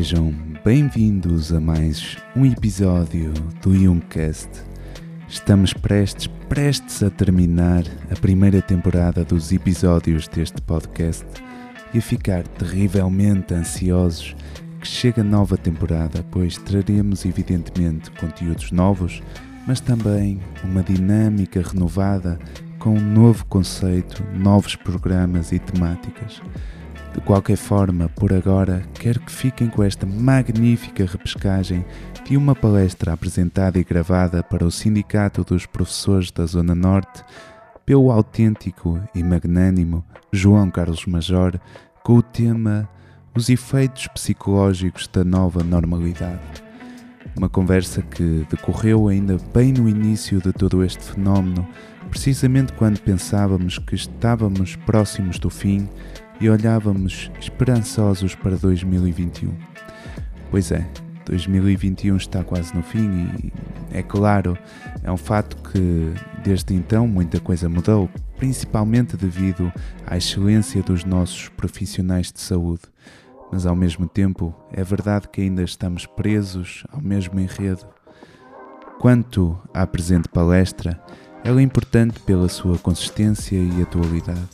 Sejam bem-vindos a mais um episódio do Youngcast. Estamos prestes, prestes a terminar a primeira temporada dos episódios deste podcast e a ficar terrivelmente ansiosos que chegue a nova temporada, pois traremos evidentemente conteúdos novos, mas também uma dinâmica renovada com um novo conceito, novos programas e temáticas. De qualquer forma, por agora, quero que fiquem com esta magnífica repescagem de uma palestra apresentada e gravada para o Sindicato dos Professores da Zona Norte pelo autêntico e magnânimo João Carlos Major com o tema Os efeitos psicológicos da nova normalidade. Uma conversa que decorreu ainda bem no início de todo este fenómeno, precisamente quando pensávamos que estávamos próximos do fim e olhávamos esperançosos para 2021. Pois é, 2021 está quase no fim e, é claro, é um fato que desde então muita coisa mudou, principalmente devido à excelência dos nossos profissionais de saúde. Mas ao mesmo tempo, é verdade que ainda estamos presos ao mesmo enredo. Quanto à presente palestra, ela é importante pela sua consistência e atualidade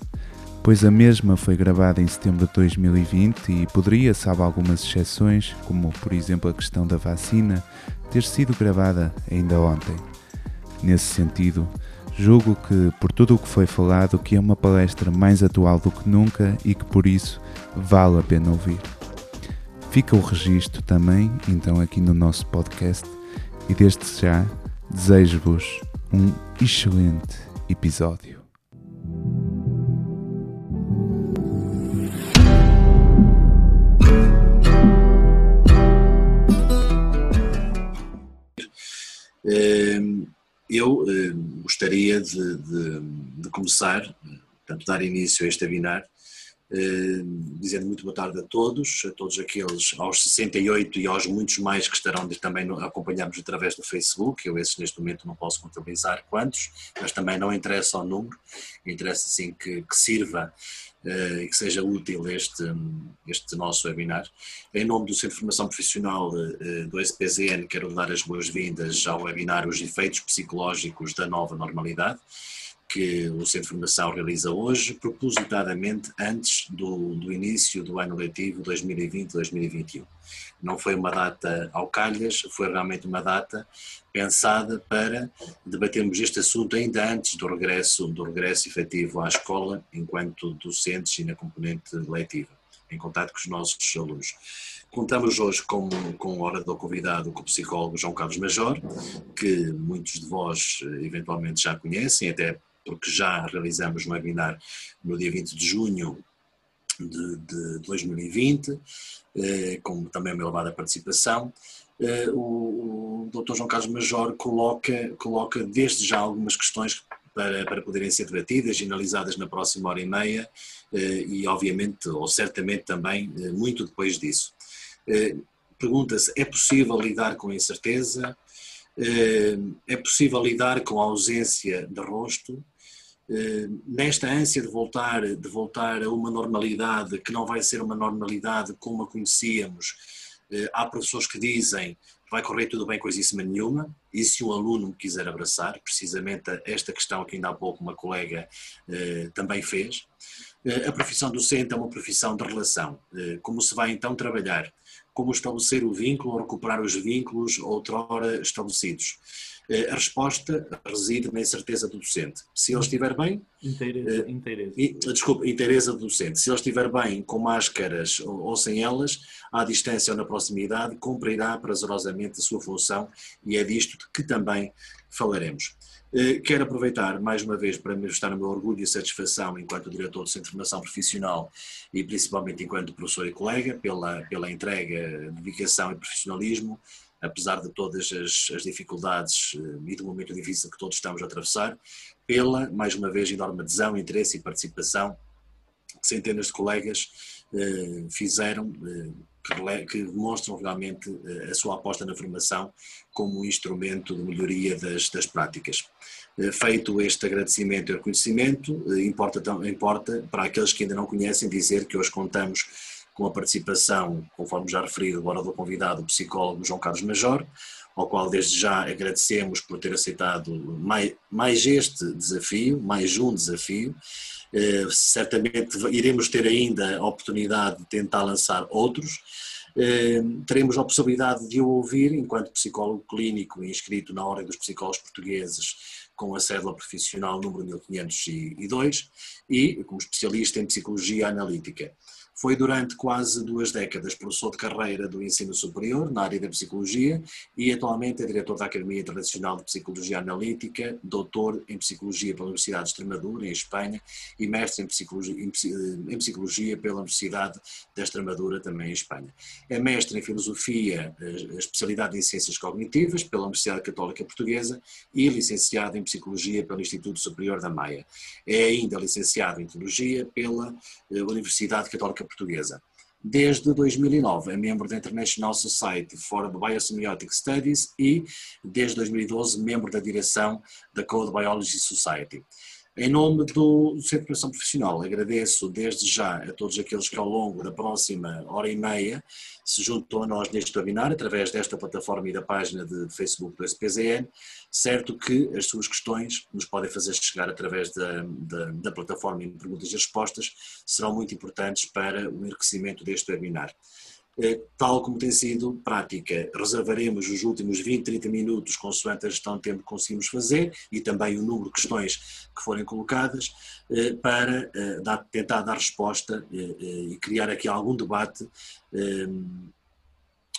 pois a mesma foi gravada em setembro de 2020 e poderia, salvo algumas exceções, como por exemplo a questão da vacina, ter sido gravada ainda ontem. Nesse sentido, julgo que, por tudo o que foi falado, que é uma palestra mais atual do que nunca e que por isso vale a pena ouvir. Fica o registro também, então, aqui no nosso podcast e desde já desejo-vos um excelente episódio. Eu gostaria de, de, de começar, portanto, dar início a este webinar, dizendo muito boa tarde a todos, a todos aqueles, aos 68 e aos muitos mais que estarão também a acompanhar-nos através do Facebook, eu esses neste momento não posso contabilizar quantos, mas também não interessa o número, interessa sim que, que sirva e que seja útil este, este nosso webinar. Em nome do Centro de Formação Profissional eh, do SPZN, quero dar as boas-vindas ao webinar Os Efeitos Psicológicos da Nova Normalidade que o Centro de Formação realiza hoje, propositadamente antes do, do início do ano letivo 2020-2021. Não foi uma data ao calhas, foi realmente uma data pensada para debatermos este assunto ainda antes do regresso, do regresso efetivo à escola, enquanto docentes e na componente letiva, em contato com os nossos alunos. Contamos hoje com, com o orador convidado, com o psicólogo João Carlos Major, que muitos de vós eh, eventualmente já conhecem, até porque já realizamos um webinar no dia 20 de junho de, de 2020, eh, com também uma elevada participação. Eh, o, o Dr. João Carlos Major coloca, coloca desde já algumas questões para, para poderem ser debatidas e analisadas na próxima hora e meia eh, e obviamente, ou certamente também, eh, muito depois disso. Pergunta-se, é possível lidar com a incerteza? É possível lidar com a ausência de rosto? Nesta ânsia de voltar, de voltar a uma normalidade que não vai ser uma normalidade como a conhecíamos, há professores que dizem vai correr tudo bem coisíssima nenhuma, e se um aluno me quiser abraçar, precisamente esta questão que ainda há pouco uma colega eh, também fez, a profissão docente é uma profissão de relação. Como se vai então trabalhar? Como estabelecer o vínculo ou recuperar os vínculos outrora estabelecidos? Eh, a resposta reside na incerteza do docente. Se ele estiver bem. Inteireza. Eh, inteireza. Desculpe, inteireza do docente. Se ele estiver bem com máscaras ou, ou sem elas, à distância ou na proximidade, cumprirá prazerosamente a sua função e é disto que também falaremos. Eh, quero aproveitar mais uma vez para manifestar o meu orgulho e satisfação enquanto diretor do Centro de Formação Profissional e principalmente enquanto professor e colega pela, pela entrega, dedicação e profissionalismo apesar de todas as, as, dificuldades eh, e do momento difícil que todos estamos a atravessar, pela, mais uma vez, enorme adesão, interesse e participação que centenas de colegas eh, fizeram, eh, que, que, demonstram realmente eh, a sua aposta na formação como um instrumento de melhoria das, das práticas. Eh, feito este agradecimento e reconhecimento, eh, importa, importa para aqueles que ainda não conhecem dizer que hoje contamos com a participação, conforme já referido, agora do convidado, o psicólogo João Carlos Major, ao qual desde já agradecemos por ter aceitado mais, mais este desafio, mais um desafio. Eh, certamente iremos ter ainda a oportunidade de tentar lançar outros. Eh, teremos a possibilidade de o ouvir enquanto psicólogo clínico inscrito na Ordem dos Psicólogos Portugueses com a cédula profissional número 1502 e como especialista em psicologia analítica. Foi durante quase duas décadas professor de carreira do ensino superior na área da psicologia e atualmente é diretor da Academia Internacional de Psicologia Analítica, doutor em psicologia pela Universidade de Extremadura, em Espanha, e mestre em psicologia, em psicologia pela Universidade da Extremadura, também em Espanha. É mestre em filosofia, eh, especialidade em ciências cognitivas pela Universidade Católica Portuguesa e licenciado em psicologia pelo Instituto Superior da Maia. É ainda licenciado em teologia pela eh, Universidade Católica Portuguesa. Desde 2009 é membro da International Society for Biosemiotic Studies e, desde 2012, membro da direção da Code Biology Society. Em nome do Centro de Preparação Profissional, agradeço desde já a todos aqueles que ao longo da próxima hora e meia se juntam a nós neste webinar, através desta plataforma e da página de Facebook do SPZN, certo que as suas questões nos podem fazer chegar através da, da, da plataforma em perguntas e respostas, serão muito importantes para o enriquecimento deste webinar. Eh, tal como tem sido prática. Reservaremos os últimos 20, 30 minutos, consoante a gestão de tempo que conseguimos fazer e também o número de questões que forem colocadas, eh, para eh, tentar dar resposta e criar aqui algum debate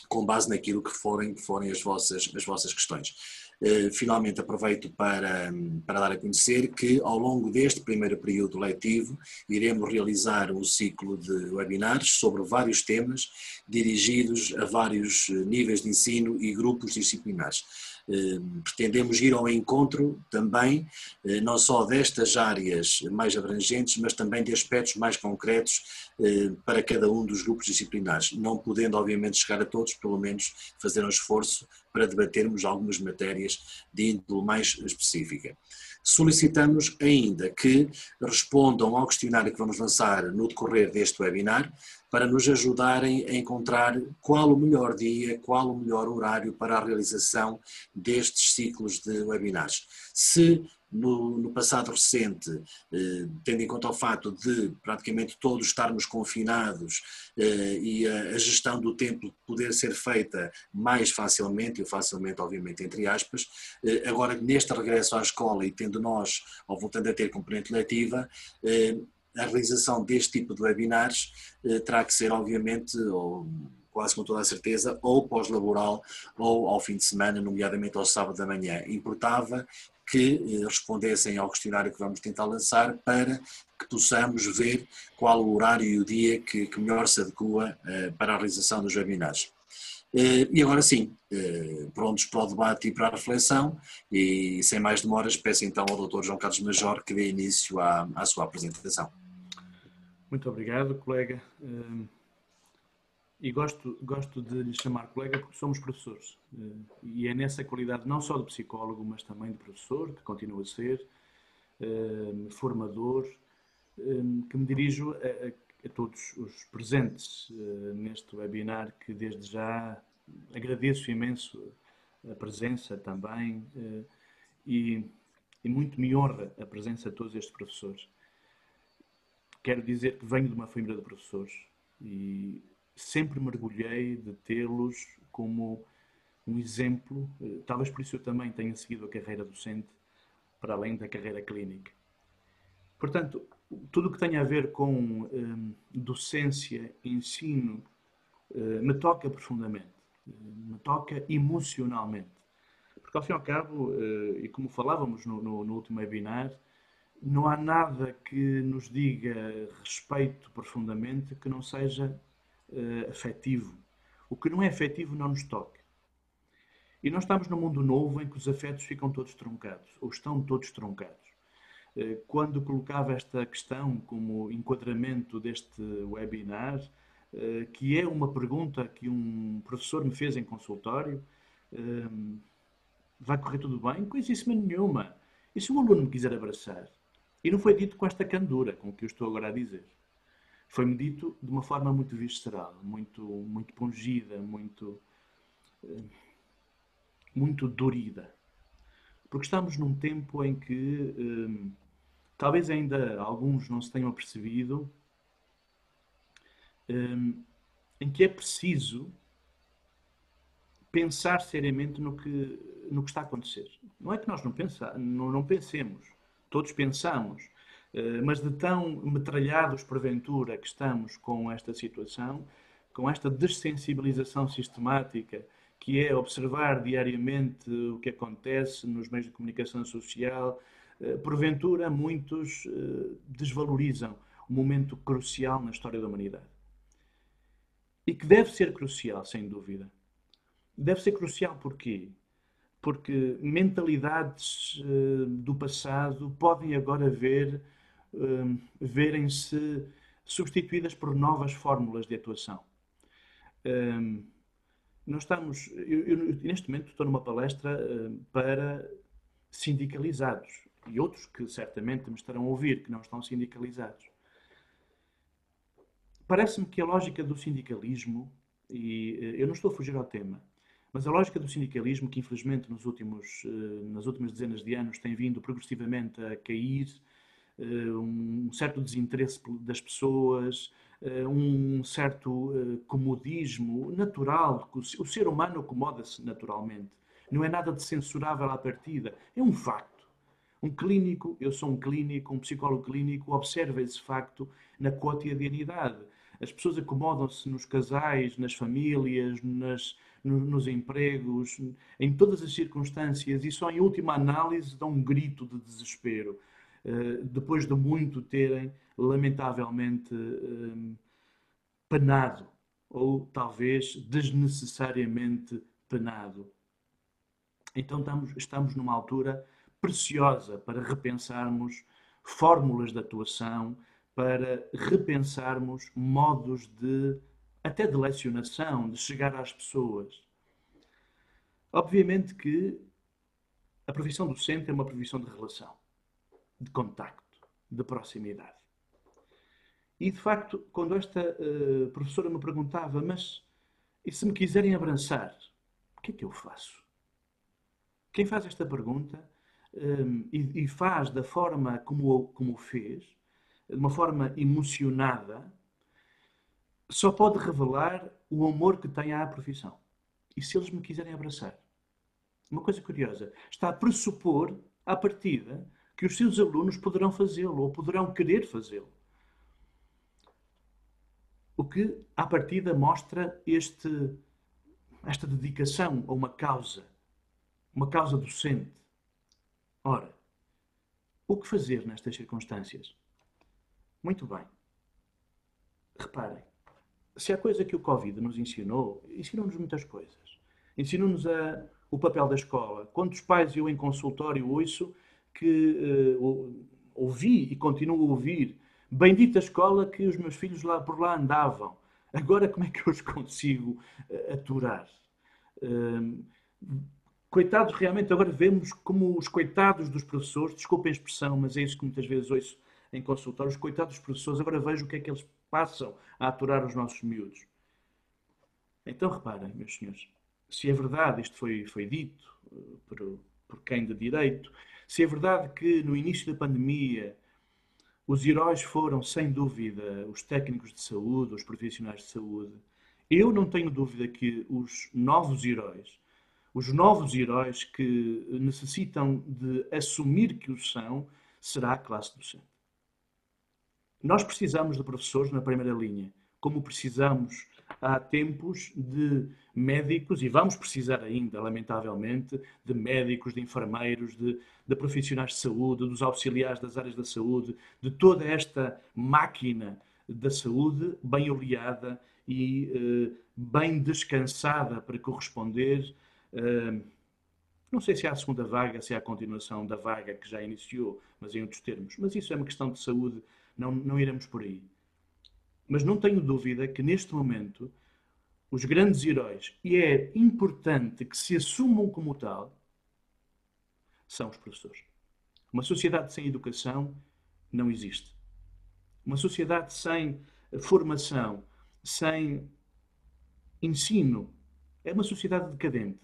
com base naquilo que forem, que forem as, vossas, as vossas questões. Eh, finalmente aproveito para, para dar a conhecer que ao longo deste primeiro período letivo iremos realizar um ciclo de webinars sobre vários temas dirigidos a vários níveis de ensino e grupos disciplinares. Pretendemos ir ao encontro também, eh, não só destas áreas mais abrangentes, mas também de aspectos mais concretos eh, para cada um dos grupos disciplinares, não podendo obviamente chegar a todos, pelo menos fazer um esforço para debatermos algumas matérias de índole mais específica. Solicitamos ainda que respondam ao questionário que vamos lançar no decorrer deste webinar, para nos ajudarem a encontrar qual o melhor dia, qual o melhor horário para a realização destes ciclos de webinars. Se no, no, passado recente, eh, tendo em conta o fato de praticamente todos estarmos confinados eh, e a, a, gestão do tempo poder ser feita mais facilmente, e facilmente obviamente entre aspas, eh, agora neste regresso à escola e tendo nós, ou voltando a ter componente letiva, eh, a realização deste tipo de webinars eh, terá que ser obviamente, ou quase com toda a certeza, ou pós-laboral ou ao fim de semana, nomeadamente ao sábado da manhã. Importava que eh, respondessem ao questionário que vamos tentar lançar para que possamos ver qual o horário e o dia que, que melhor se adequa uh, para a realização dos webinars. E agora sim, prontos para o debate e para a reflexão, e sem mais demoras, peço então ao Dr. João Carlos Major que dê início à, à sua apresentação. Muito obrigado, colega. E gosto, gosto de lhe chamar colega porque somos professores. Eh, e é nessa qualidade, não só de psicólogo, mas também de professor, que continua a ser, eh, formador, que me dirijo a, a todos os presentes neste webinar, que desde já agradeço imenso a presença também e, e muito me honra a presença de todos estes professores. Quero dizer que venho de uma família de professores e sempre mergulhei de tê-los como um exemplo, eh, talvez por isso eu também tenha seguido a carreira docente, para além da carreira clínica. Portanto, tudo o que tem a ver com um, docência, ensino, uh, me toca profundamente, uh, me toca emocionalmente. Porque, ao fim e ao cabo, e como falávamos no, no, no último webinar, não há nada que nos diga respeito profundamente que não seja uh, afetivo. O que não é afetivo não nos toca. E nós estamos num mundo novo em que os afetos ficam todos truncados, ou estão todos truncados. Uh, quando colocava esta questão como enquadramento deste webinar, uh, que é uma pergunta que um professor me fez em consultório, vai correr tudo bem? Coisíssima nenhuma. E se o aluno me quiser abraçar? E não foi dito com esta candura com que eu estou agora a dizer. foi-me dito de uma forma muito visceral, muito, muito pungida, muito, eh, muito dorida. Porque estamos num tempo em que um, talvez ainda alguns não se tenham percebido, um, em que é preciso pensar seriamente no que, no que está a acontecer. Não é que nós não, pensa, não, não pensemos, todos pensamos, uh, mas de tão metralhados porventura que estamos com esta situação, com esta dessensibilização sistemática que é observar diariamente o que acontece nos meios de comunicação social. Eh, porventura, muitos eh, desvalorizam um momento crucial na história da humanidade. E que deve ser crucial, sem dúvida. Deve ser crucial porquê? Porque mentalidades eh, do passado podem agora ver, verem-se substituídas por novas fórmulas de atuação nós estamos, eu, eu, neste momento estou numa palestra para sindicalizados e outros que certamente me estarão a ouvir que não estão sindicalizados. Parece-me que a lógica do sindicalismo, e eu não estou a fugir ao tema, mas a lógica do sindicalismo, que infelizmente nos últimos, uh, nas últimas dezenas de anos tem vindo progressivamente a cair, um certo desinteresse das pessoas, eh, um certo eh, comodismo natural, o ser humano acomoda-se naturalmente. Não é nada de censurável à partida, é um facto. Um clínico, eu sou um clínico, um psicólogo clínico, observa esse facto na cotidianidade. As pessoas acomodam-se nos casais, nas famílias, nas, nos empregos, em todas as circunstâncias e só em última análise dão um grito de desespero, eh, depois de muito terem lamentavelmente hum, penado, ou talvez desnecessariamente penado. Então estamos, estamos numa altura preciosa para repensarmos fórmulas de atuação, para repensarmos modos de até de lecionação, de chegar às pessoas. Obviamente que a profissão docente é uma profissão de relação, de contacto, de proximidade. E de facto, quando esta uh, professora me perguntava, mas e se me quiserem abraçar, o que é que eu faço? Quem faz esta pergunta um, ehm, e, e, faz da forma como, como o fez, de uma forma emocionada, só pode revelar o amor que tem à profissão. E se eles me quiserem abraçar? Uma coisa curiosa, está a pressupor, à partida, que os seus alunos poderão fazê-lo ou poderão querer fazê-lo. O que, à partida, mostra este, esta dedicação a uma causa, uma causa docente. Ora, o que fazer nestas circunstâncias? Muito bem. Reparem, se há coisa que o Covid nos ensinou, ensinou-nos muitas coisas. Ensinou-nos o papel da escola. Quantos pais eu em consultório ouço que uh, ouvi e continuo a ouvir Bendita escola que os meus filhos lá por lá andavam. Agora como é que eu os consigo uh, aturar? Uh, coitados, realmente, agora vemos como os coitados dos professores, desculpem a expressão, mas é isso que muitas vezes ouço em consultórios, os coitados dos professores, agora vejo o que é que eles passam a aturar os nossos miúdos. Então reparem, meus senhores, se é verdade, isto foi, foi dito uh, por, por quem de direito, se é verdade que no início da pandemia os heróis foram, sem dúvida, os técnicos de saúde, os profissionais de saúde. Eu não tenho dúvida que os novos heróis, os novos heróis que necessitam de assumir que os são, será a classe docente. Nós precisamos de professores na primeira linha, como precisamos há tempos de médicos, e vamos precisar ainda, lamentavelmente, de médicos, de enfermeiros, de, de profissionais de saúde, dos auxiliares das áreas da saúde, de toda esta máquina da saúde bem oleada e eh, bem descansada para corresponder. Eh, não sei se há a segunda vaga, se há a continuação da vaga que já iniciou, mas em outros termos. Mas isso é uma questão de saúde, não, não iremos por aí. Mas não tenho dúvida que neste momento os grandes heróis, e é importante que se assumam como tal, são os professores. Uma sociedade sem educação não existe. Uma sociedade sem formação, sem ensino, é uma sociedade decadente.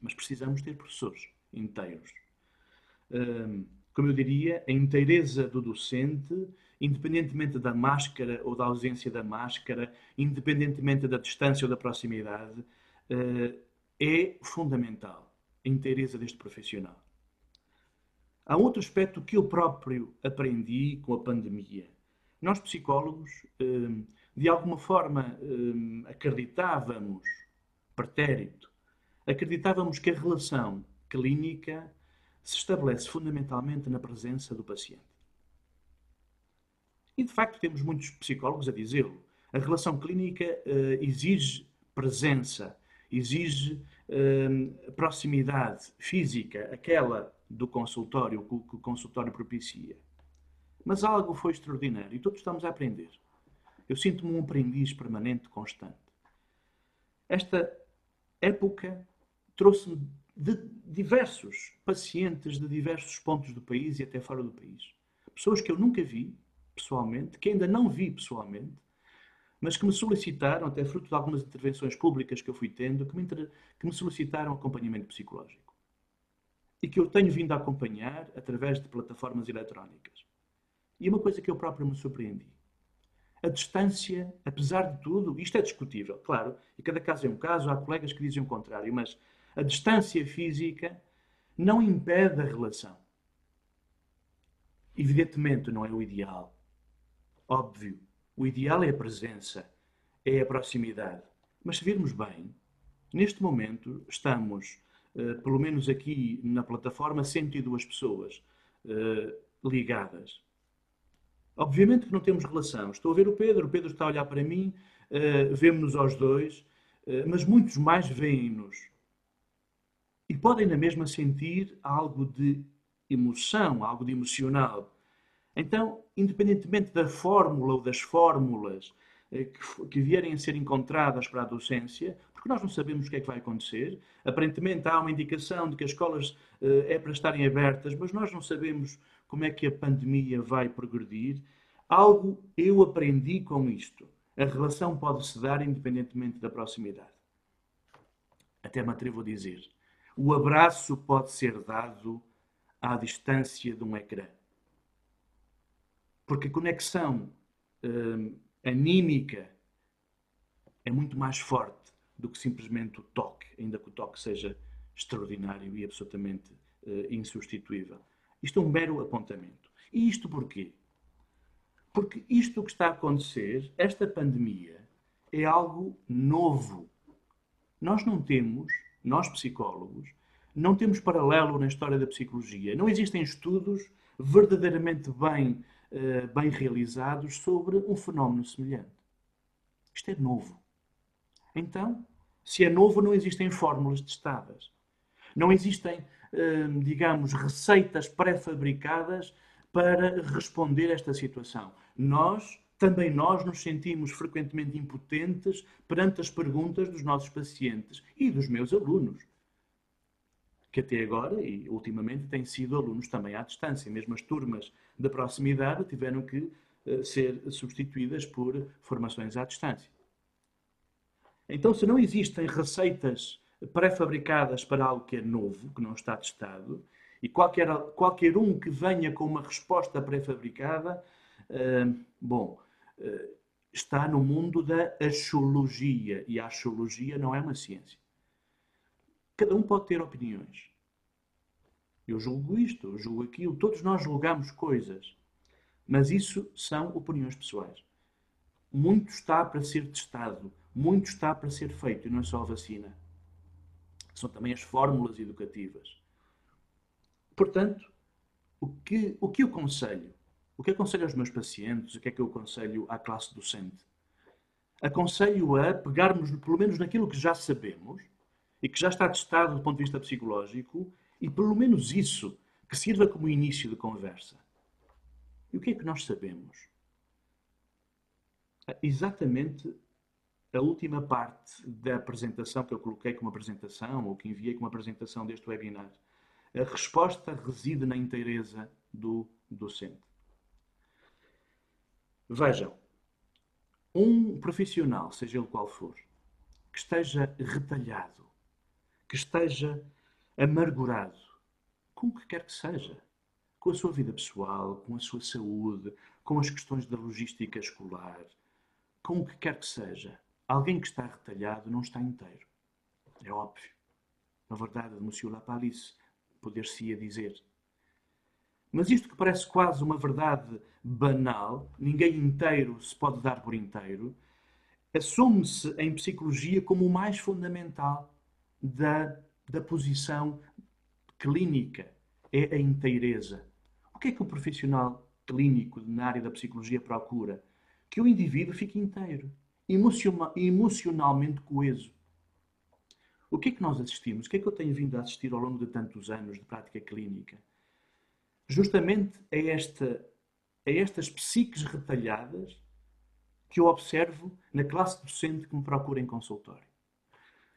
Mas precisamos ter professores inteiros. Como eu diria, a inteireza do docente, independentemente da máscara ou da ausência da máscara, independentemente da distância ou da proximidade, eh, é fundamental. A inteireza deste profissional. Há outro aspecto que eu próprio aprendi com a pandemia. Nós, psicólogos, hum, de alguma forma hum, acreditávamos, pretérito, acreditávamos que a relação clínica se estabelece fundamentalmente na presença do paciente. E de facto temos muitos psicólogos a dizê-lo. A relação clínica uh, exige presença, exige uh, proximidade física, aquela do consultório, que o consultório propicia. Mas algo foi extraordinário e todos estamos a aprender. Eu sinto-me um aprendiz permanente, constante. Esta época trouxe-me de diversos pacientes de diversos pontos do país e até fora do país. Pessoas que eu nunca vi pessoalmente, que ainda não vi pessoalmente, mas que me solicitaram, até fruto de algumas intervenções públicas que eu fui tendo, que me, que me solicitaram acompanhamento psicológico e que eu tenho vindo a acompanhar através de plataformas eletrónicas. E uma coisa que eu próprio me surpreendi. A distância, apesar de tudo, isto é discutível, claro, e cada caso é um caso, há colegas que dizem o contrário, mas a distância física não impede a relação. Evidentemente não é o ideal. Óbvio, o ideal é a presença, é a proximidade. Mas se virmos bem, neste momento estamos eh, pelo menos aqui na plataforma, 102 pessoas uh, ligadas. Obviamente que não temos relação. Estou a ver o Pedro, o Pedro está a olhar para mim, uh, vemos-nos aos dois, mas muitos mais veem-nos. E podem na mesma sentir algo de emoção, algo de emocional. Então, independentemente da fórmula ou das fórmulas que, que vierem a ser encontradas para a docência, porque nós não sabemos o que é que vai acontecer. Aparentemente há uma indicação de que as escolas uh, é para estarem abertas, mas nós não sabemos como é que a pandemia vai progredir. Algo eu aprendi com isto. A relação pode se dar independentemente da proximidade. Até me atrevo a dizer. O abraço pode ser dado à distância de um ecrã. Porque a conexão uh, anímica é muito mais forte do que simplesmente o toque, ainda que o toque seja extraordinário e absolutamente uh, insubstituível. Isto é um mero apontamento. E isto porquê? Porque isto que está a acontecer, esta pandemia, é algo novo. Nós não temos, nós psicólogos, não temos paralelo na história da psicologia. Não existem estudos verdadeiramente bem, uh, bem realizados sobre um fenómeno semelhante. Isto é novo. Então, se é novo, não existem fórmulas testadas. Não existem, hum, digamos, receitas pré-fabricadas para responder a esta situação. Nós, também nós, nos sentimos frequentemente impotentes perante as perguntas dos nossos pacientes e dos meus alunos, que até agora e ultimamente têm sido alunos também à distância. Mesmo as turmas da proximidade tiveram que eh, ser substituídas por formações à distância. Então, se não existem receitas pré-fabricadas para algo que é novo, que não está testado, e qualquer, qualquer um que venha com uma resposta pré-fabricada, uh, bom, está no mundo da axiologia, e a axiologia não é uma ciência. Cada um pode ter opiniões. Eu julgo isto, eu julgo aquilo, todos nós julgamos coisas, mas isso são opiniões pessoais. Muito está para ser testado muito está para ser feito e não é só a vacina. São também as fórmulas educativas. Portanto, o que, o que eu aconselho? O que aconselho aos meus pacientes? O que é que eu aconselho à classe docente? Aconselho a pegarmos, pelo menos, naquilo que já sabemos e que já está testado do ponto de vista psicológico e, pelo menos, isso que sirva como início de conversa. E o que é que nós sabemos? Exatamente a última parte da apresentação que eu coloquei como apresentação, ou que enviei como apresentação deste webinar, a resposta reside na inteireza do docente. Vejam, um profissional, seja ele qual for, que esteja retalhado, que esteja amargurado, com o que quer que seja, com a sua vida pessoal, com a sua saúde, com as questões da logística escolar, com o que quer que seja, alguém que está retalhado não está inteiro. É óbvio. Na verdade, de Monsieur Lapalisse, poder-se-ia dizer. Mas isto que parece quase uma verdade banal, ninguém inteiro se pode dar por inteiro, assume-se em psicologia como o mais fundamental da, da posição clínica. É a inteireza. O que é que o profissional clínico na área da psicologia procura? Que o indivíduo fique inteiro, emocionalmente coeso. O que é que nós assistimos? O que é que eu tenho vindo a assistir ao longo de tantos anos de prática clínica? justamente a, esta, a estas psiques retalhadas que eu observo na classe docente que me procura em consultório.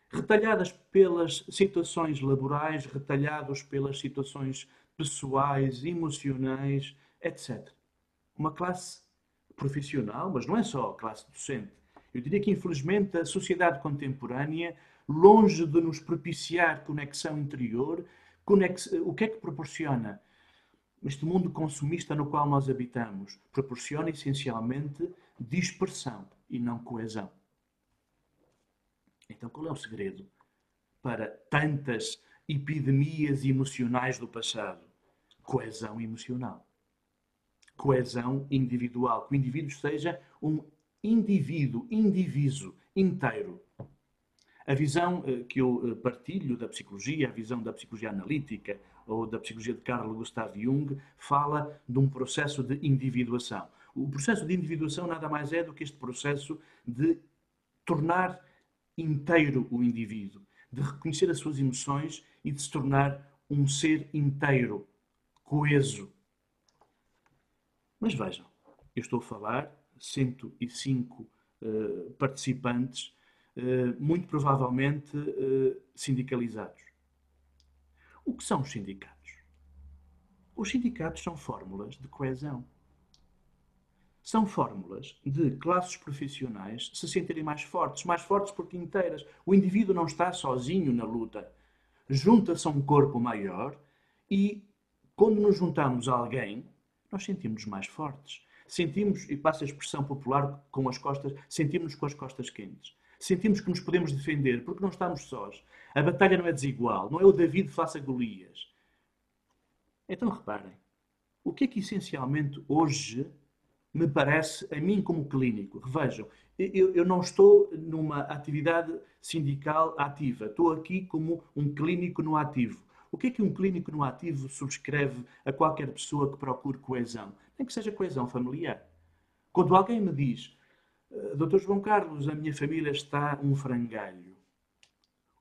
Retalhadas pelas situações laborais, retalhados pelas situações pessoais, emocionais, etc. Uma classe profissional, mas não é só a classe docente. Eu diria que, infelizmente, a sociedade contemporânea, longe de nos propiciar conexão interior, conex... o que é que proporciona? Este mundo consumista no qual nós habitamos proporciona essencialmente dispersão e não coesão. Então, qual é o segredo para tantas epidemias emocionais do passado? Coesão emocional. Coesão individual. Que o indivíduo seja um indivíduo, indiviso, inteiro. A visão eh, que eu eh, partilho da psicologia, a visão da psicologia analítica, ou da psicologia de Carl Gustav Jung, fala de um processo de individuação. O processo de individuação nada mais é do que este processo de tornar inteiro o indivíduo, de reconhecer as suas emoções e de se tornar um ser inteiro, coeso. Mas vejam, eu estou a falar 105 uh, participantes, uh, muito provavelmente uh, sindicalizados. O que são os sindicatos? Os sindicatos são fórmulas de coesão. São fórmulas de classes profissionais se sentirem mais fortes, mais fortes porque inteiras. O indivíduo não está sozinho na luta. Junta-se a um corpo maior e, quando nos juntamos a alguém, nós sentimos-nos mais fortes. Sentimos, e passa a expressão popular com as costas, sentimos-nos com as costas quentes. Sentimos que nos podemos defender porque não estamos sós. A batalha não é desigual, não é o David face a Golias. Então reparem, o que é que essencialmente hoje me parece, a mim como clínico, revejam, eu, eu, não estou numa atividade sindical ativa, estou aqui como um clínico no ativo. O que é que um clínico no ativo subscreve a qualquer pessoa que procure coesão? Nem que seja coesão familiar. Quando alguém me diz, Doutor João Carlos, a minha família está um frangalho.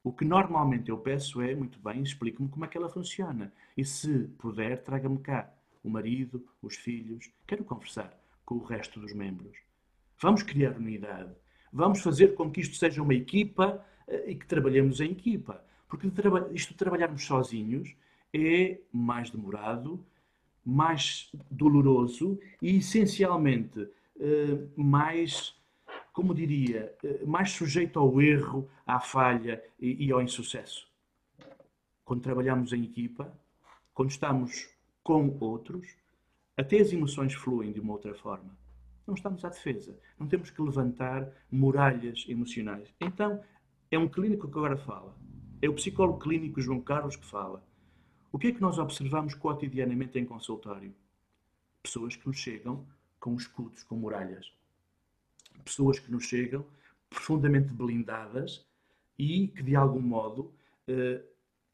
O que normalmente eu peço é, muito bem, explique-me como é que ela funciona. E se puder, traga-me cá o marido, os filhos. Quero conversar com o resto dos membros. Vamos criar unidade. Vamos fazer com que isto seja uma equipa eh, e que trabalhemos em equipa. Porque isto de trabalharmos sozinhos é mais demorado, mais doloroso e, essencialmente, eh, mais como diria, eh, mais sujeito ao erro, à falha e, ao insucesso. Quando trabalhamos em equipa, quando estamos com outros, até as emoções fluem de uma outra forma. Não estamos à defesa. Não temos que levantar muralhas emocionais. Então, é um clínico que agora fala. É o psicólogo clínico João Carlos que fala. O que é que nós observamos cotidianamente em consultório? Pessoas que nos chegam com escudos, com muralhas pessoas que nos chegam profundamente blindadas e que, de algum modo, eh,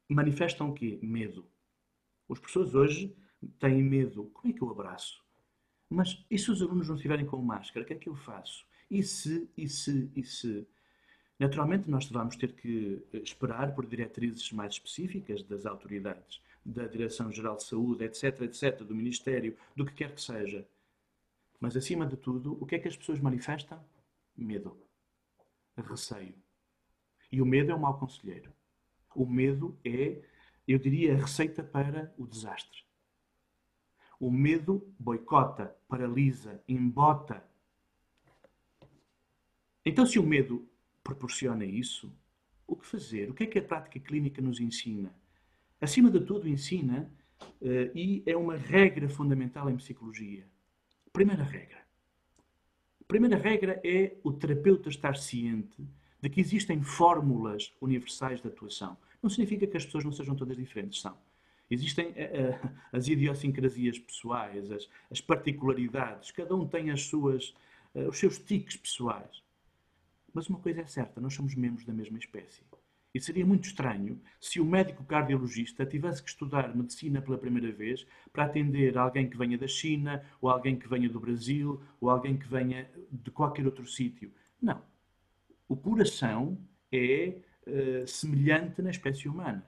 manifestam o quê? Medo. As pessoas hoje têm medo. Como é que eu abraço? Mas e se os alunos não estiverem com máscara? O que é que eu faço? E se, e se, e se? Naturalmente, nós vamos ter que eh, esperar por diretrizes mais específicas das autoridades, da Direção-Geral de Saúde, etc., etc., do Ministério, do que quer que seja. Mas, acima de tudo, o que é que as pessoas manifestam? Medo. Receio. E o medo é um mau conselheiro. O medo é, eu diria, a receita para o desastre. O medo boicota, paralisa, embota. Então, se o medo proporciona isso, o que fazer? O que é que a prática clínica nos ensina? Acima de tudo, ensina, uh, e é uma regra fundamental em psicologia. Primeira regra. Primeira regra é o terapeuta estar ciente de que existem fórmulas universais de atuação. Não significa que as pessoas não sejam todas diferentes, são. Existem uh, as idiosincrasias pessoais, as, as, particularidades, cada um tem as suas, uh, os seus tiques pessoais. Mas uma coisa é certa, nós somos membros da mesma espécie. E seria muito estranho se o médico cardiologista tivesse que estudar medicina pela primeira vez para atender alguém que venha da China, ou alguém que venha do Brasil, ou alguém que venha de qualquer outro sítio. Não. O coração é uh, semelhante na espécie humana.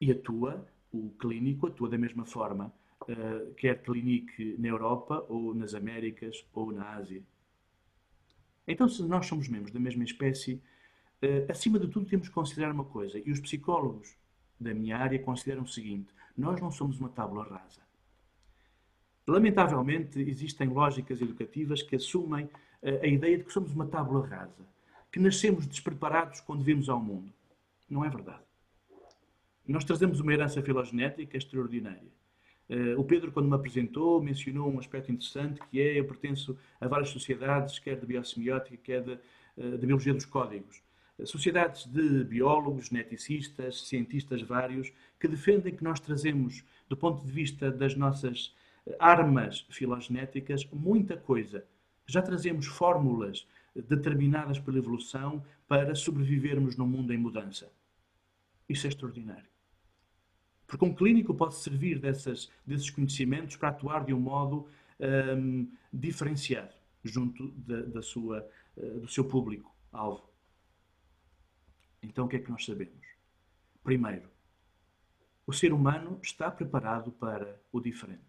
E atua, o clínico atua da mesma forma, uh, quer clinique na Europa, ou nas Américas, ou na Ásia. Então, se nós somos membros da mesma espécie, acima de tudo, temos que considerar uma coisa, e os psicólogos da minha área consideram o seguinte: nós não somos uma tábula rasa. Lamentavelmente, existem lógicas educativas que assumem uh, a ideia de que somos uma tábula rasa, que nascemos despreparados quando vimos ao mundo. Não é verdade. Nós trazemos uma herança filogenética extraordinária. Uh, o Pedro, quando me apresentou, mencionou um aspecto interessante que é eu pertenço a várias sociedades, quer de biosemiótica, quer de, de biologia dos códigos sociedades de biólogos, geneticistas, cientistas vários, que defendem que nós trazemos, do ponto de vista das nossas eh, armas filogenéticas, muita coisa. Já trazemos fórmulas determinadas pela evolução para sobrevivermos num mundo em mudança. Isso é extraordinário. Porque um clínico pode servir dessas, desses conhecimentos para atuar de um modo hum, diferenciado junto da, sua, uh, do seu público-alvo. Então o que é que nós sabemos? Primeiro, o ser humano está preparado para o diferente.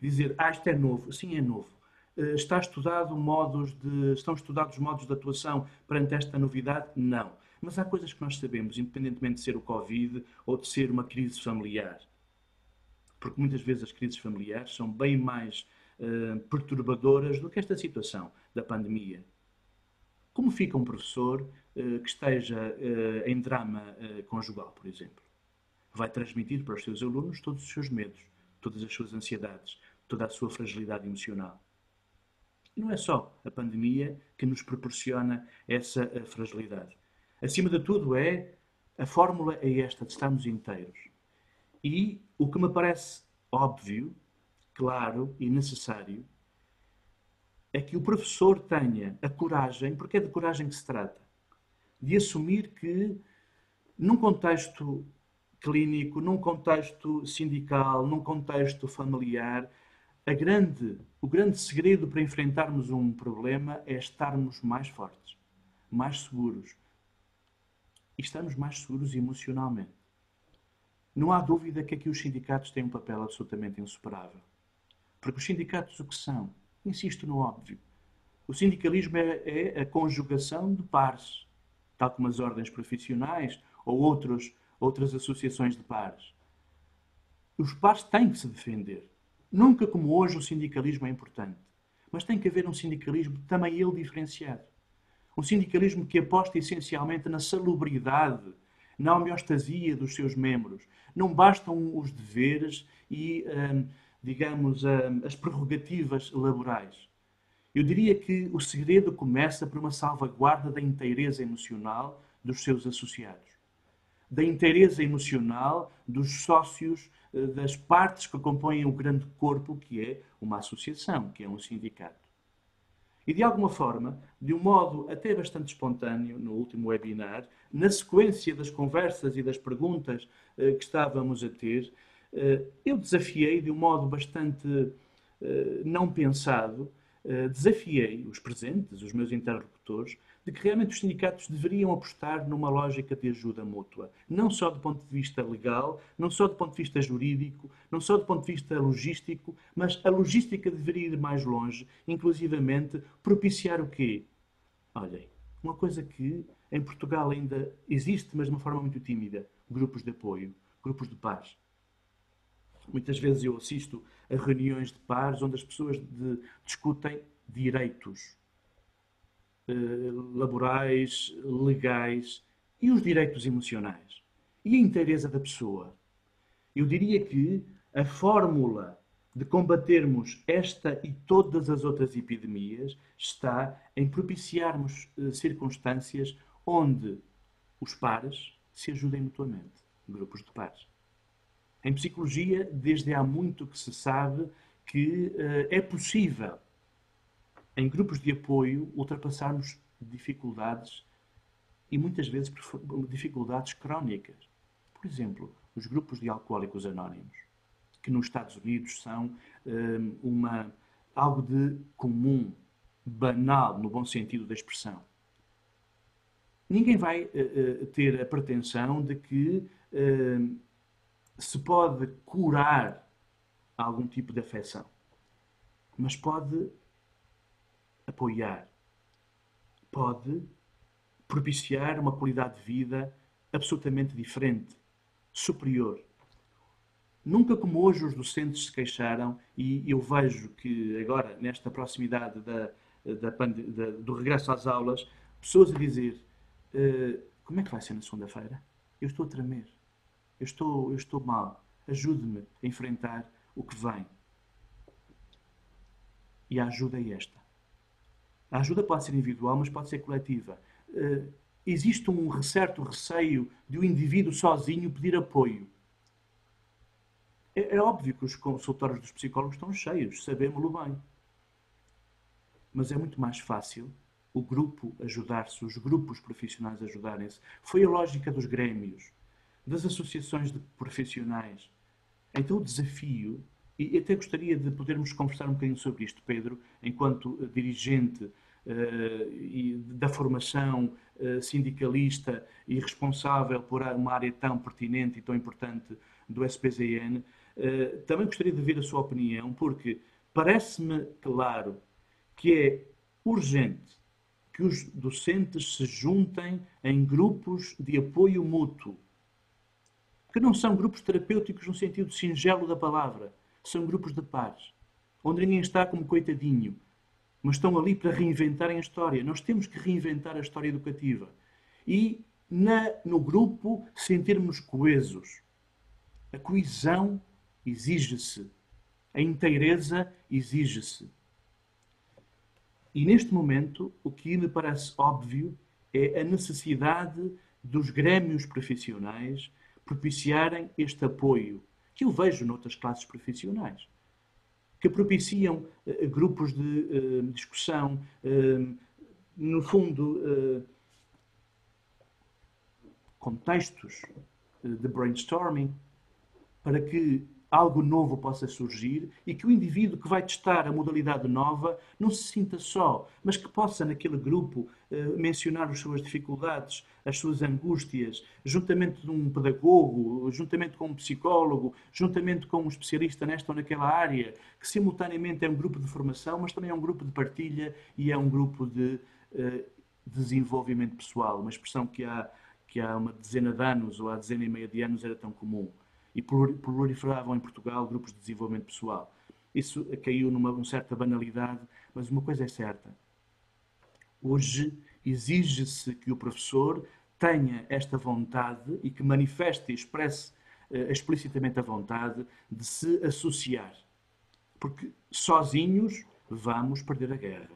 Dizer, ah, isto é novo, sim, é novo. Eh, está estudado modos de, estão estudados modos de atuação perante esta novidade? Não. Mas há coisas que nós sabemos, independentemente de ser o Covid ou de ser uma crise familiar. Porque muitas vezes as crises familiares são bem mais uh, perturbadoras do que esta situação da pandemia. Como fica um professor que esteja eh, em drama eh, conjugal, por exemplo. Vai transmitir para os seus alunos todos os seus medos, todas as suas ansiedades, toda a sua fragilidade emocional. E não é só a pandemia que nos proporciona essa fragilidade. Acima de tudo, é a fórmula é esta de estarmos inteiros. E o que me parece óbvio, claro e necessário é que o professor tenha a coragem, porque é de coragem que se trata, de assumir que, num contexto clínico, num contexto sindical, num contexto familiar, grande, o grande segredo para enfrentarmos um problema é estarmos mais fortes, mais seguros. E estamos mais seguros emocionalmente. Não há dúvida que aqui os sindicatos têm um papel absolutamente insuperável. Porque os sindicatos o que são? Insisto no óbvio. O sindicalismo é, é a conjugação de pares tal como as ordens profissionais ou outros, outras associações de pares. Os pares têm que se defender. Nunca como hoje o sindicalismo é importante. Mas tem que haver um sindicalismo também ele diferenciado. Um sindicalismo que aposta essencialmente na salubridade, na homeostasia dos seus membros. Não bastam os deveres e, hum, digamos, hum, as prerrogativas laborais. Eu diria que o segredo começa por uma salvaguarda da inteireza emocional dos seus associados, da inteireza emocional dos sócios, eh, das partes que compõem o grande corpo que é uma associação, que é um sindicato. E de alguma forma, de um modo até bastante espontâneo, no último webinar, na sequência das conversas e das perguntas eh, que estávamos a ter, eh, eu desafiei de um modo bastante não pensado desafiei os presentes, os meus interlocutores, de que realmente os sindicatos deveriam apostar numa lógica de ajuda mútua, não só do ponto de vista legal, não só do ponto de vista jurídico, não só do ponto de vista logístico, mas a logística deveria ir mais longe, inclusivamente propiciar o quê? Olhem, uma coisa que em Portugal ainda existe, mas de uma forma muito tímida, grupos de apoio, grupos de paz. Muitas vezes eu assisto a reuniões de pares onde as pessoas de, discutem direitos. laborais, legais e os direitos emocionais e a inteireza da pessoa. Eu diria que a fórmula de combatermos esta e todas as outras epidemias está em propiciarmos circunstâncias onde os pares se ajudem mutuamente, grupos de pares. Em psicologia, desde há muito que se sabe que uh, é possível, em grupos de apoio, ultrapassarmos dificuldades e muitas vezes dificuldades crónicas. Por exemplo, os grupos de alcoólicos anónimos, que nos Estados Unidos são uh, uma, algo de comum, banal, no bom sentido da expressão. Ninguém vai uh, ter a pretensão de que se pode curar algum tipo de afecção, mas pode apoiar, pode propiciar uma qualidade de vida absolutamente diferente, superior. Nunca como hoje os docentes se queixaram, e eu vejo que agora, nesta proximidade da, da, da, do regresso às aulas, pessoas a dizer: uh, Como é que vai ser na segunda-feira? Eu estou a tremer, eu estou, eu estou mal, ajude-me a enfrentar o que vem. E a ajuda é esta. A ajuda pode ser individual, mas pode ser coletiva. Uh, existe um certo receio de o um indivíduo sozinho pedir apoio. É, é óbvio que os consultórios dos psicólogos estão cheios, sabemos-lo bem. Mas é muito mais fácil o grupo ajudar-se, os grupos profissionais ajudarem-se. Foi a lógica dos grêmios, das associações de profissionais. Então o desafio e até gostaria de podermos conversar um bocadinho sobre isto, Pedro, enquanto eh, dirigente uh, da formação uh, sindicalista e responsável por uma área tão pertinente e tão importante do SPZN. Uh, também gostaria de ver a sua opinião, porque parece-me claro que é urgente que os docentes se juntem em grupos de apoio mútuo, que não são grupos terapêuticos no sentido singelo da palavra, são grupos de pares, onde ninguém está como coitadinho, mas estão ali para reinventarem a história. Nós temos que reinventar a história educativa. E na, no grupo sentirmos coesos. A coesão exige-se. A inteireza exige-se. E neste momento, o que me parece óbvio é a necessidade dos grêmios profissionais propiciarem este apoio que eu vejo noutras classes profissionais, que propiciam uh, grupos de uh, discussão, uh, no fundo, contextos de brainstorming, para que algo novo possa surgir e que o indivíduo que vai testar a modalidade nova não se sinta só, mas que possa, naquele grupo, eh, mencionar as suas dificuldades, as suas angústias, juntamente de um pedagogo, juntamente com um psicólogo, juntamente com um especialista nesta ou naquela área, que simultaneamente é um grupo de formação, mas também é um grupo de partilha e é um grupo de uh, desenvolvimento pessoal, uma expressão que há, que há uma dezena de anos ou há dezena e meia de anos era tão comum e proliferavam em Portugal grupos de desenvolvimento pessoal. Isso caiu numa certa banalidade, mas uma coisa é certa. Hoje exige-se que o professor tenha esta vontade e que manifeste e expresse uh, explicitamente a vontade de se associar. Porque sozinhos vamos perder a guerra.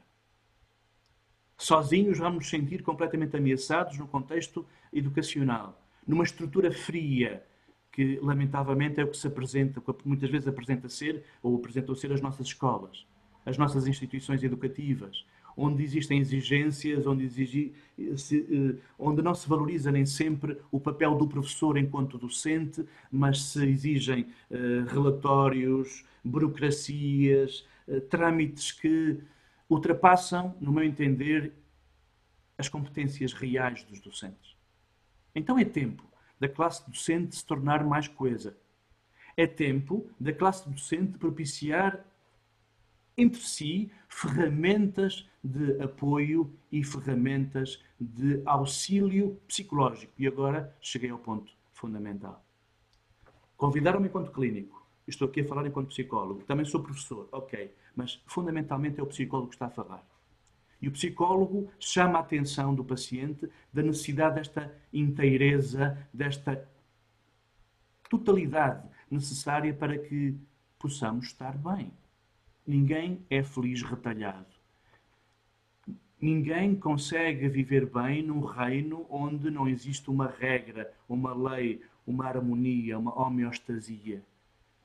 Sozinhos vamos nos sentir completamente ameaçados no contexto educacional, numa estrutura fria, que lamentavelmente é o que se apresenta, que muitas vezes apresenta ser, ou apresentam ser as nossas escolas, as nossas instituições educativas, onde existem exigências, onde, exigi, se, eh, onde não se valoriza nem sempre o papel do professor enquanto docente, mas se exigem uh, relatórios, burocracias, uh, trâmites que ultrapassam, no meu entender, as competências reais dos docentes. Então é tempo da classe docente se tornar mais coesa. É tempo da classe docente propiciar entre si ferramentas de apoio e ferramentas de auxílio psicológico. E agora cheguei ao ponto fundamental. Convidaram-me enquanto clínico. Estou aqui a falar enquanto psicólogo. Também sou professor, ok. Mas fundamentalmente é o psicólogo que está a falar. E o psicólogo chama a atenção do paciente da necessidade desta inteireza, desta totalidade necessária para que possamos estar bem. Ninguém é feliz retalhado. Ninguém consegue viver bem num reino onde não existe uma regra, uma lei, uma harmonia, uma homeostasia.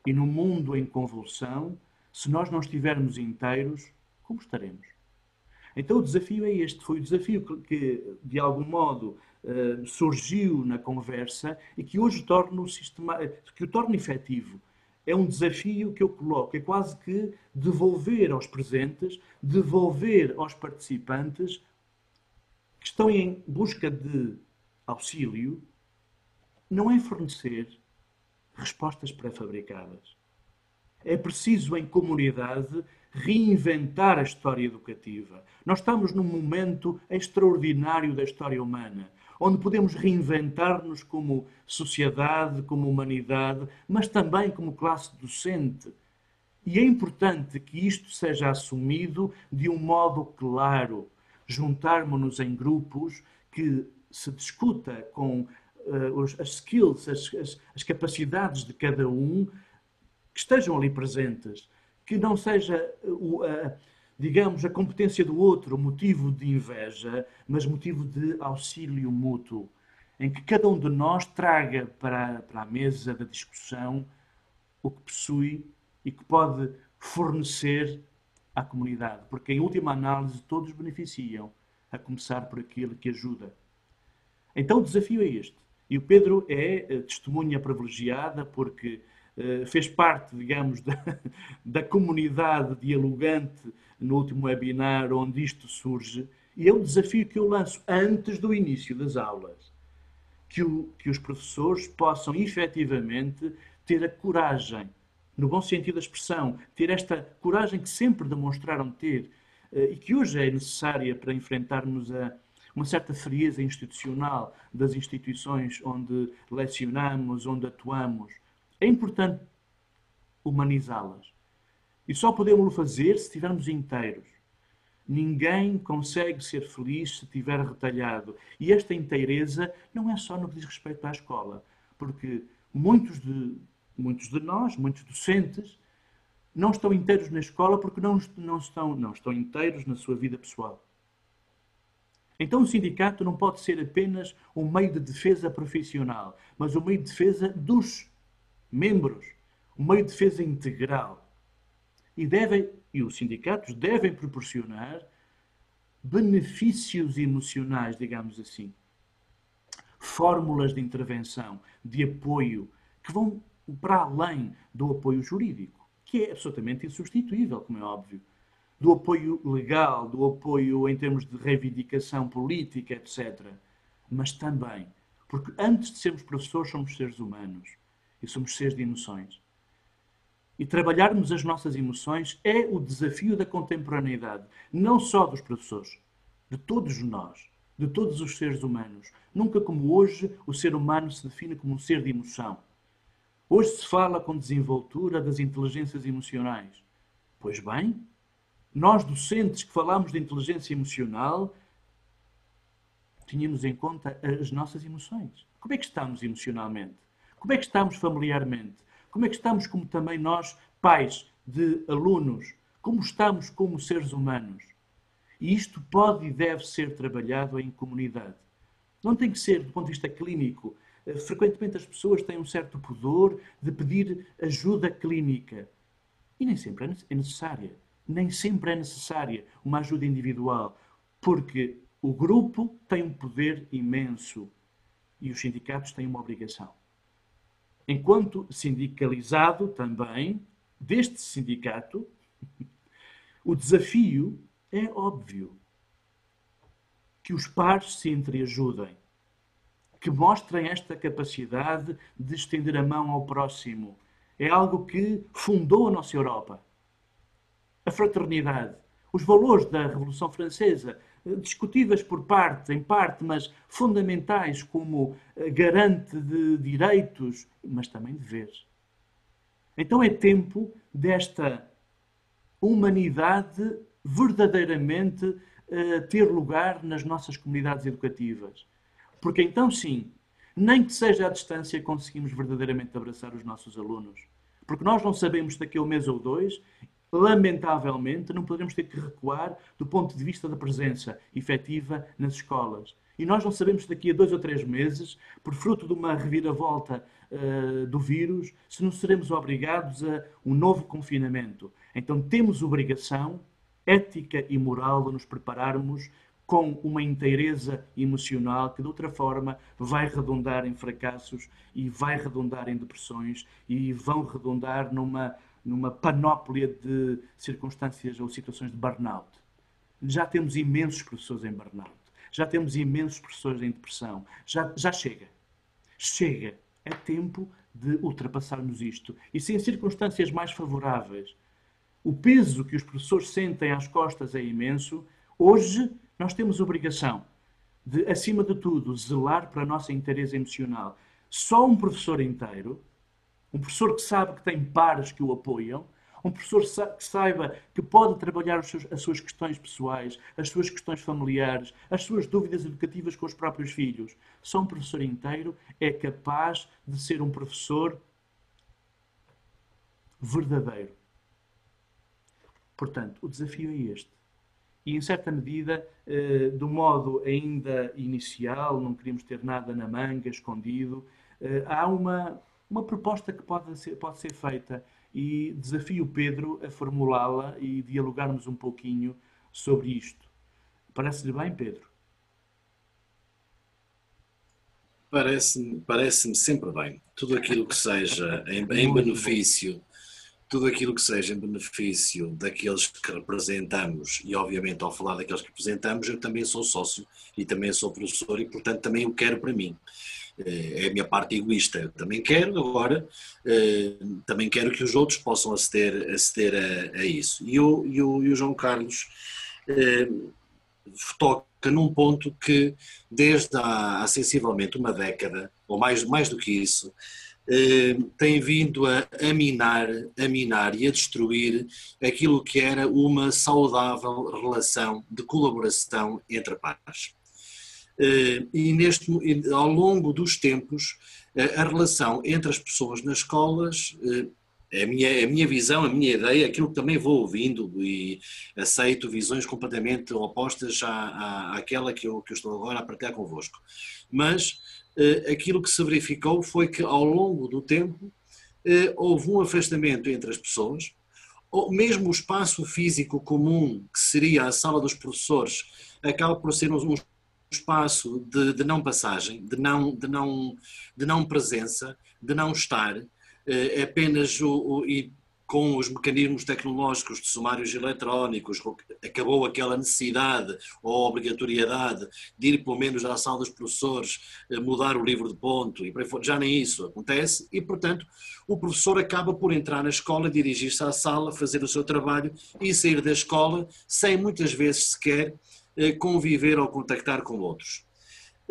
E no mundo em convulsão, se nós não estivermos inteiros, como estaremos? Então o desafio é este, foi o desafio que, de algum modo, eh, surgiu na conversa e que hoje torna o sistema, que o torna efetivo. É um desafio que eu coloco, é quase que devolver aos presentes, devolver aos participantes que estão em busca de auxílio, não é fornecer respostas pré-fabricadas. É preciso, em comunidade, reinventar a história educativa. Nós estamos num momento extraordinário da história humana, onde podemos reinventar-nos como sociedade, como humanidade, mas também como classe docente. E é importante que isto seja assumido de um modo claro. Juntarmos-nos em grupos que se discuta com uh, as skills, as, as, as capacidades de cada um, que estejam ali presentes que não seja, o, a, digamos, a competência do outro motivo de inveja, mas motivo de auxílio mútuo, em que cada um de nós traga para, para a mesa da discussão o que possui e que pode fornecer à comunidade, porque em última análise todos beneficiam, a começar por aquele que ajuda. Então o desafio é este. E o Pedro é eh, testemunha privilegiada porque eh, fez parte, digamos, da, da comunidade dialogante no último webinar onde isto surge, e é um desafio que eu lanço antes do início das aulas. Que, o, que os professores possam efetivamente ter a coragem, no bom sentido da expressão, ter esta coragem que sempre demonstraram ter eh, e que hoje é necessária para enfrentarmos a, uma certa frieza institucional das instituições onde lecionamos, onde atuamos, é importante humanizá-las. E só podemos fazer se estivermos inteiros. Ninguém consegue ser feliz se estiver retalhado. E esta inteireza não é só no que diz respeito à escola, porque muitos de, muitos de nós, muitos docentes, não estão inteiros na escola porque não, não, estão, não estão inteiros na sua vida pessoal. Então o sindicato não pode ser apenas um meio de defesa profissional, mas um meio de defesa dos membros, um meio de defesa integral. E, devem, e os sindicatos devem proporcionar benefícios emocionais, digamos assim. Fórmulas de intervenção, de apoio, que vão para além do apoio jurídico, que é absolutamente insubstituível, como é óbvio. Do apoio legal, do apoio em termos de reivindicação política, etc. Mas também, porque antes de sermos professores, somos seres humanos e somos seres de emoções. E trabalharmos as nossas emoções é o desafio da contemporaneidade, não só dos professores, de todos nós, de todos os seres humanos. Nunca como hoje o ser humano se define como um ser de emoção. Hoje se fala com desenvoltura das inteligências emocionais. Pois bem, nós docentes que falamos de inteligência emocional, tínhamos em conta as nossas emoções. Como é que estamos emocionalmente? Como é que estamos familiarmente? Como é que estamos como também nós, pais de alunos? Como estamos como seres humanos? E isto pode e deve ser trabalhado em comunidade. Não tem que ser do ponto de vista clínico. Eh, frequentemente as pessoas têm um certo pudor de pedir ajuda clínica. E nem sempre é necessária. Nem sempre é necessária uma ajuda individual. Porque o grupo tem um poder imenso e os sindicatos têm uma obrigação enquanto sindicalizado também deste sindicato, o desafio é óbvio. Que os pares se entreajudem, que mostrem esta capacidade de estender a mão ao próximo. É algo que fundou a nossa Europa. A fraternidade, os valores da Revolução Francesa, discutíveis por parte, em parte, mas fundamentais como eh, garante de direitos, mas também deveres. Então é tempo desta humanidade verdadeiramente uh, ter lugar nas nossas comunidades educativas. Porque então, sim, nem que seja à distância, conseguimos verdadeiramente abraçar os nossos alunos. Porque nós não sabemos daqui a um mês ou dois, lamentavelmente, não podemos ter que recuar do ponto de vista da presença efetiva nas escolas. E nós não sabemos daqui a dois ou três meses, por fruto de uma reviravolta uh, do vírus, se não seremos obrigados a um novo confinamento. Então temos obrigação ética e moral de nos prepararmos com uma inteireza emocional que, de outra forma, vai redundar em fracassos e vai redundar em depressões e vão redundar numa, numa panóplia de circunstâncias ou situações de burnout. Já temos imensos professores em burnout, já temos imensos professores em depressão, já, já chega. Chega. É tempo de ultrapassarmos isto. E se em circunstâncias mais favoráveis o peso que os professores sentem às costas é imenso, hoje nós temos obrigação de, acima de tudo, zelar para a nossa interesse emocional. Só um professor inteiro, um professor que sabe que tem pares que o apoiam, um professor que saiba que pode trabalhar as suas questões pessoais, as suas questões familiares, as suas dúvidas educativas com os próprios filhos. Só um professor inteiro é capaz de ser um professor verdadeiro. Portanto, o desafio é este e, em certa medida, eh, do modo ainda inicial, não queríamos ter nada na manga, escondido, eh, há uma, uma proposta que pode ser, pode ser feita e desafio Pedro a formulá-la e dialogarmos um pouquinho sobre isto. Parece-lhe bem, Pedro? Parece-me parece sempre bem. Tudo aquilo que seja em, em benefício tudo aquilo que seja em benefício daqueles que representamos, e obviamente ao falar daqueles que representamos, eu também sou sócio e também sou professor e portanto também o quero para mim. Eh, é a minha parte egoísta, eu também quero agora, eh, também quero que os outros possam aceder, aceder a, a isso. E o, e, o, e o João Carlos eh, toca num ponto que desde há, há sensivelmente uma década, ou mais, mais do que isso, eh, tem vindo a, a minar, a minar e a destruir aquilo que era uma saudável relação de colaboração entre pares. Eh, e neste, ao longo dos tempos, eh, a relação entre as pessoas nas escolas é a minha, a minha visão, a minha ideia, aquilo que também vou ouvindo e aceito visões completamente opostas à, à, àquela que eu, que eu estou agora a partilhar convosco. Mas eh, aquilo que se verificou foi que ao longo do tempo eh, houve um afastamento entre as pessoas, ou mesmo o espaço físico comum, que seria a sala dos professores, acaba por ser um espaço de, de não passagem, de não, de, não, de não presença, de não estar, é apenas o, o, e com os mecanismos tecnológicos de sumários eletrónicos, acabou aquela necessidade ou obrigatoriedade de ir pelo menos à sala dos professores, eh, mudar o livro de ponto e já nem isso acontece e, portanto, o professor acaba por entrar na escola, dirigir-se à sala, fazer o seu trabalho e sair da escola sem muitas vezes sequer eh, conviver ou contactar com outros.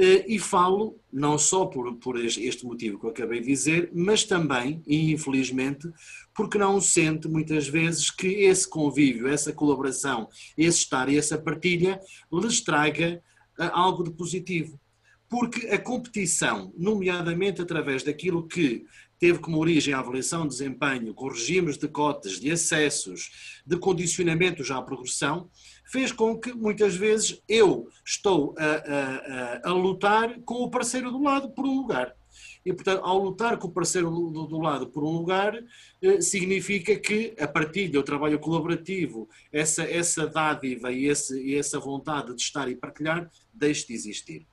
Eh, e falo não só por, por este motivo que eu acabei de dizer, mas também, e infelizmente, porque não sente muitas vezes que esse convívio, essa colaboração, esse estar e essa partilha lhes traga eh, algo de positivo. Porque a competição, nomeadamente através daquilo que teve como origem a avaliação de desempenho com regimes de cotas, de acessos, de condicionamentos à progressão, fez com que muitas vezes eu estou a, a, a, a lutar com o parceiro do lado por um lugar. E, portanto, ao lutar com o parceiro do, do lado por um lugar, eh, significa que a partilha, o trabalho colaborativo, essa, essa dádiva e, esse, e essa vontade de estar e partilhar, deixe de existir.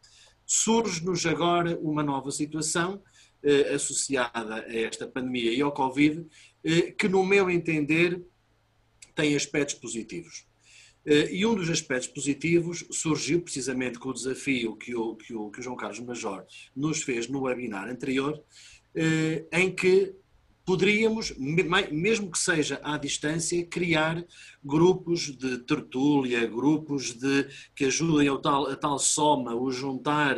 Surge-nos agora uma nova situação eh, associada a esta pandemia e ao Covid, eh, que, no meu entender, tem aspectos positivos. Eh, e um dos aspectos positivos surgiu precisamente com o desafio que o, que o, que o João Carlos Major nos fez no webinar anterior, eh, em que poderíamos, mesmo que seja à distância, criar grupos de tertúlia, grupos de, que ajudem a tal, a tal soma, o juntar,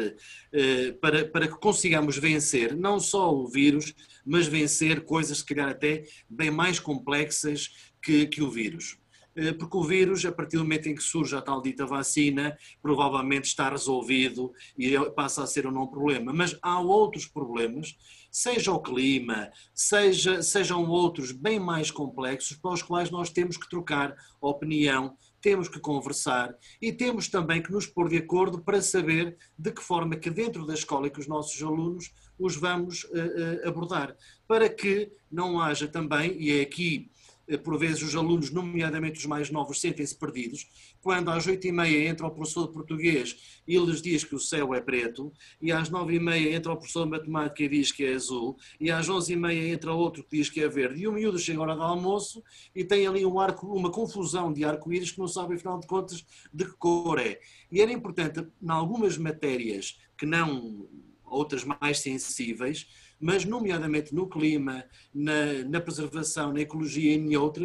eh, para, para que consigamos vencer não só o vírus, mas vencer coisas, se calhar, até bem mais complexas que, que o vírus. Eh, porque o vírus, a partir do momento em que surge a tal dita vacina, provavelmente está resolvido e passa a ser um não problema. Mas há outros problemas, seja o clima, seja, sejam outros bem mais complexos, para os quais nós temos que trocar opinião, temos que conversar e temos também que nos pôr de acordo para saber de que forma que dentro da escola e que os nossos alunos os vamos uh, uh, abordar, para que não haja também, e é aqui eh, por vezes os alunos, nomeadamente os mais novos, sentem-se perdidos. Quando às oito e meia entra o professor de português e lhes diz que o céu é preto, e às nove e meia entra o professor de matemática e diz que é azul, e às onze e meia entra outro que diz que é verde, e o miúdo chega à hora do almoço e tem ali um arco, uma confusão de arco-íris que não sabe, afinal de contas, de que cor é. E era importante, em algumas matérias que não outras mais sensíveis, mas nomeadamente no clima, na, na preservação, na ecologia e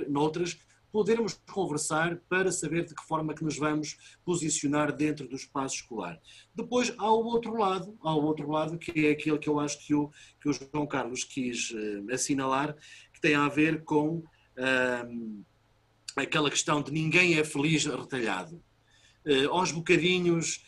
noutras, podermos conversar para saber de que forma que nos vamos posicionar dentro do espaço escolar. Depois há o outro lado, há o outro lado que é aquele que eu acho que o, que o João Carlos quis uh, assinalar, que tem a ver com uh, aquela questão de ninguém é feliz retalhado. Uh, aos bocadinhos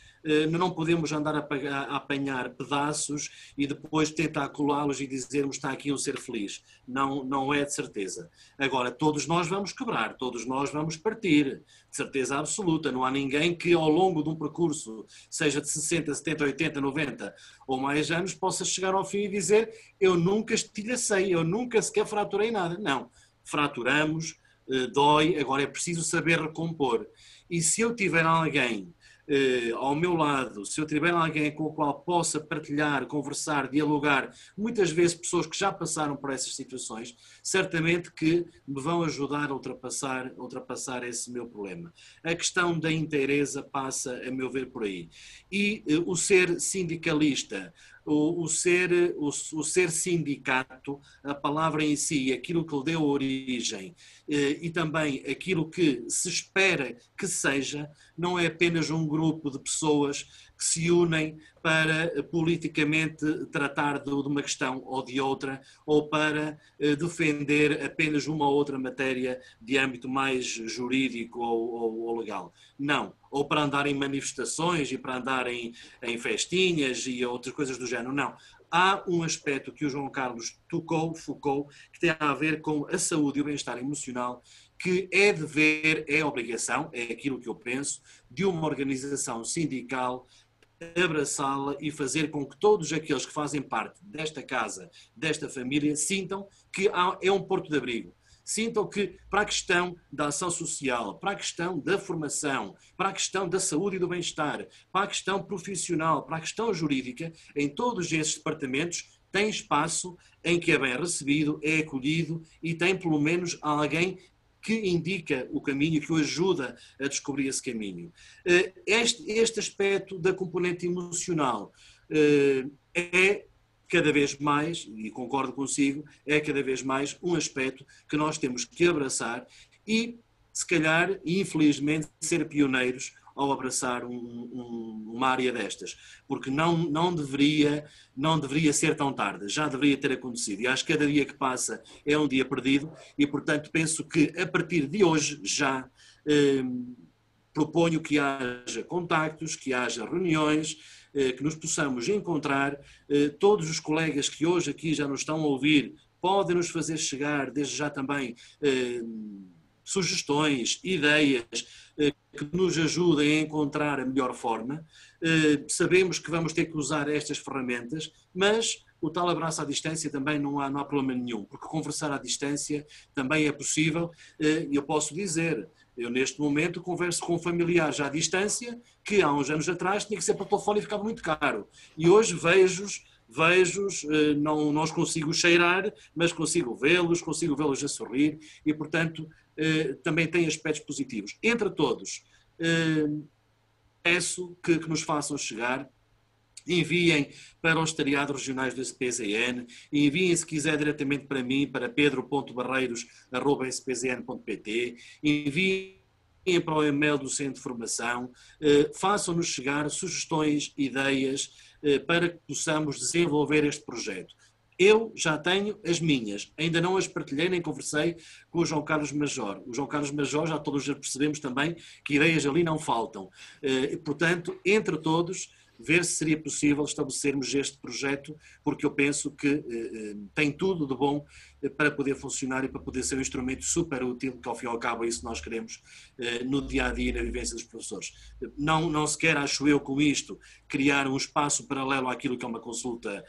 não podemos andar a apanhar pedaços e depois tentar colá-los e dizermos está aqui um ser feliz. Não, não é de certeza. Agora, todos nós vamos quebrar, todos nós vamos partir, de certeza absoluta. Não há ninguém que ao longo de um percurso, seja de 60, 70, 80, 90 ou mais anos, possa chegar ao fim e dizer eu nunca estilhacei, eu nunca sequer fraturei nada. Não, fraturamos, eh, dói, agora é preciso saber recompor. E se eu tiver alguém eh, ao meu lado, se eu tiver alguém com o qual possa partilhar, conversar, dialogar, muitas vezes pessoas que já passaram por essas situações, certamente que me vão ajudar a ultrapassar, ultrapassar esse meu problema. A questão da inteireza passa, a meu ver, por aí. E eh, o ser sindicalista, o, o, ser, o, o, ser sindicato, a palavra em si, aquilo que lhe deu origem eh, e também aquilo que se espera que seja, não é apenas um grupo de pessoas que se unem para eh, politicamente tratar de, uma questão ou de outra, ou para eh, defender apenas uma ou outra matéria de âmbito mais jurídico ou, ou, ou legal. Não. Ou para andar em manifestações e para andar em, em festinhas e outras coisas do género. Não há um aspecto que o João Carlos tocou, focou, que tem a ver com a saúde e o bem-estar emocional, que é dever, é obrigação, é aquilo que eu penso, de uma organização sindical abraçá-la e fazer com que todos aqueles que fazem parte desta casa, desta família, sintam que é um porto de abrigo. Sintam que, para a questão da ação social, para a questão da formação, para a questão da saúde e do bem-estar, para a questão profissional, para a questão jurídica, em todos esses departamentos, tem espaço em que é bem recebido, é acolhido e tem pelo menos alguém que indica o caminho, que o ajuda a descobrir esse caminho. Eh, este, este aspecto da componente emocional eh, é cada vez mais, e concordo consigo, é cada vez mais um aspecto que nós temos que abraçar e, se calhar, infelizmente, ser pioneiros ao abraçar um, um, uma área destas, porque não, não, deveria, não deveria ser tão tarde, já deveria ter acontecido. E acho que cada dia que passa é um dia perdido e, portanto, penso que a partir de hoje já eh, proponho que haja contactos, que haja reuniões, eh, que nos possamos encontrar. Eh, todos os colegas que hoje aqui já nos estão a ouvir podem nos fazer chegar, desde já também, eh, sugestões, ideias que nos ajudem a encontrar a melhor forma. Eh, sabemos que vamos ter que usar estas ferramentas, mas o tal abraço à distância também não há, não há problema nenhum, porque conversar à distância também é possível. Eh, eu posso dizer, eu neste momento converso com familiares à distância que há uns anos atrás tinha que ser por telefone e ficava muito caro. E hoje vejo-os vejo-os, eh, não, não os consigo cheirar, mas consigo vê-los, consigo vê-los a sorrir e, portanto, eh, também tem aspectos positivos. Entre todos, eh, peço que, que nos façam chegar enviem para os estariados regionais do SPZN, enviem se quiser diretamente para mim, para pedro.barreiros.spzn.pt, enviem para o e-mail do Centro de Formação, façam-nos chegar sugestões, ideias, eh, para que possamos desenvolver este projeto. Eu já tenho as minhas, ainda não as partilhei nem conversei com o João Carlos Major. O João Carlos Major, já todos já percebemos também que ideias ali não faltam. Eh, portanto, entre todos, ver se seria possível estabelecermos este projeto, porque eu penso que eh, eh, tem tudo de bom eh, para poder funcionar e para poder ser um instrumento super útil, que ao fim e ao cabo é isso que nós queremos no dia a dia e na vivência dos professores. Não, não se quer, acho eu, com isto, criar um espaço paralelo àquilo que é uma consulta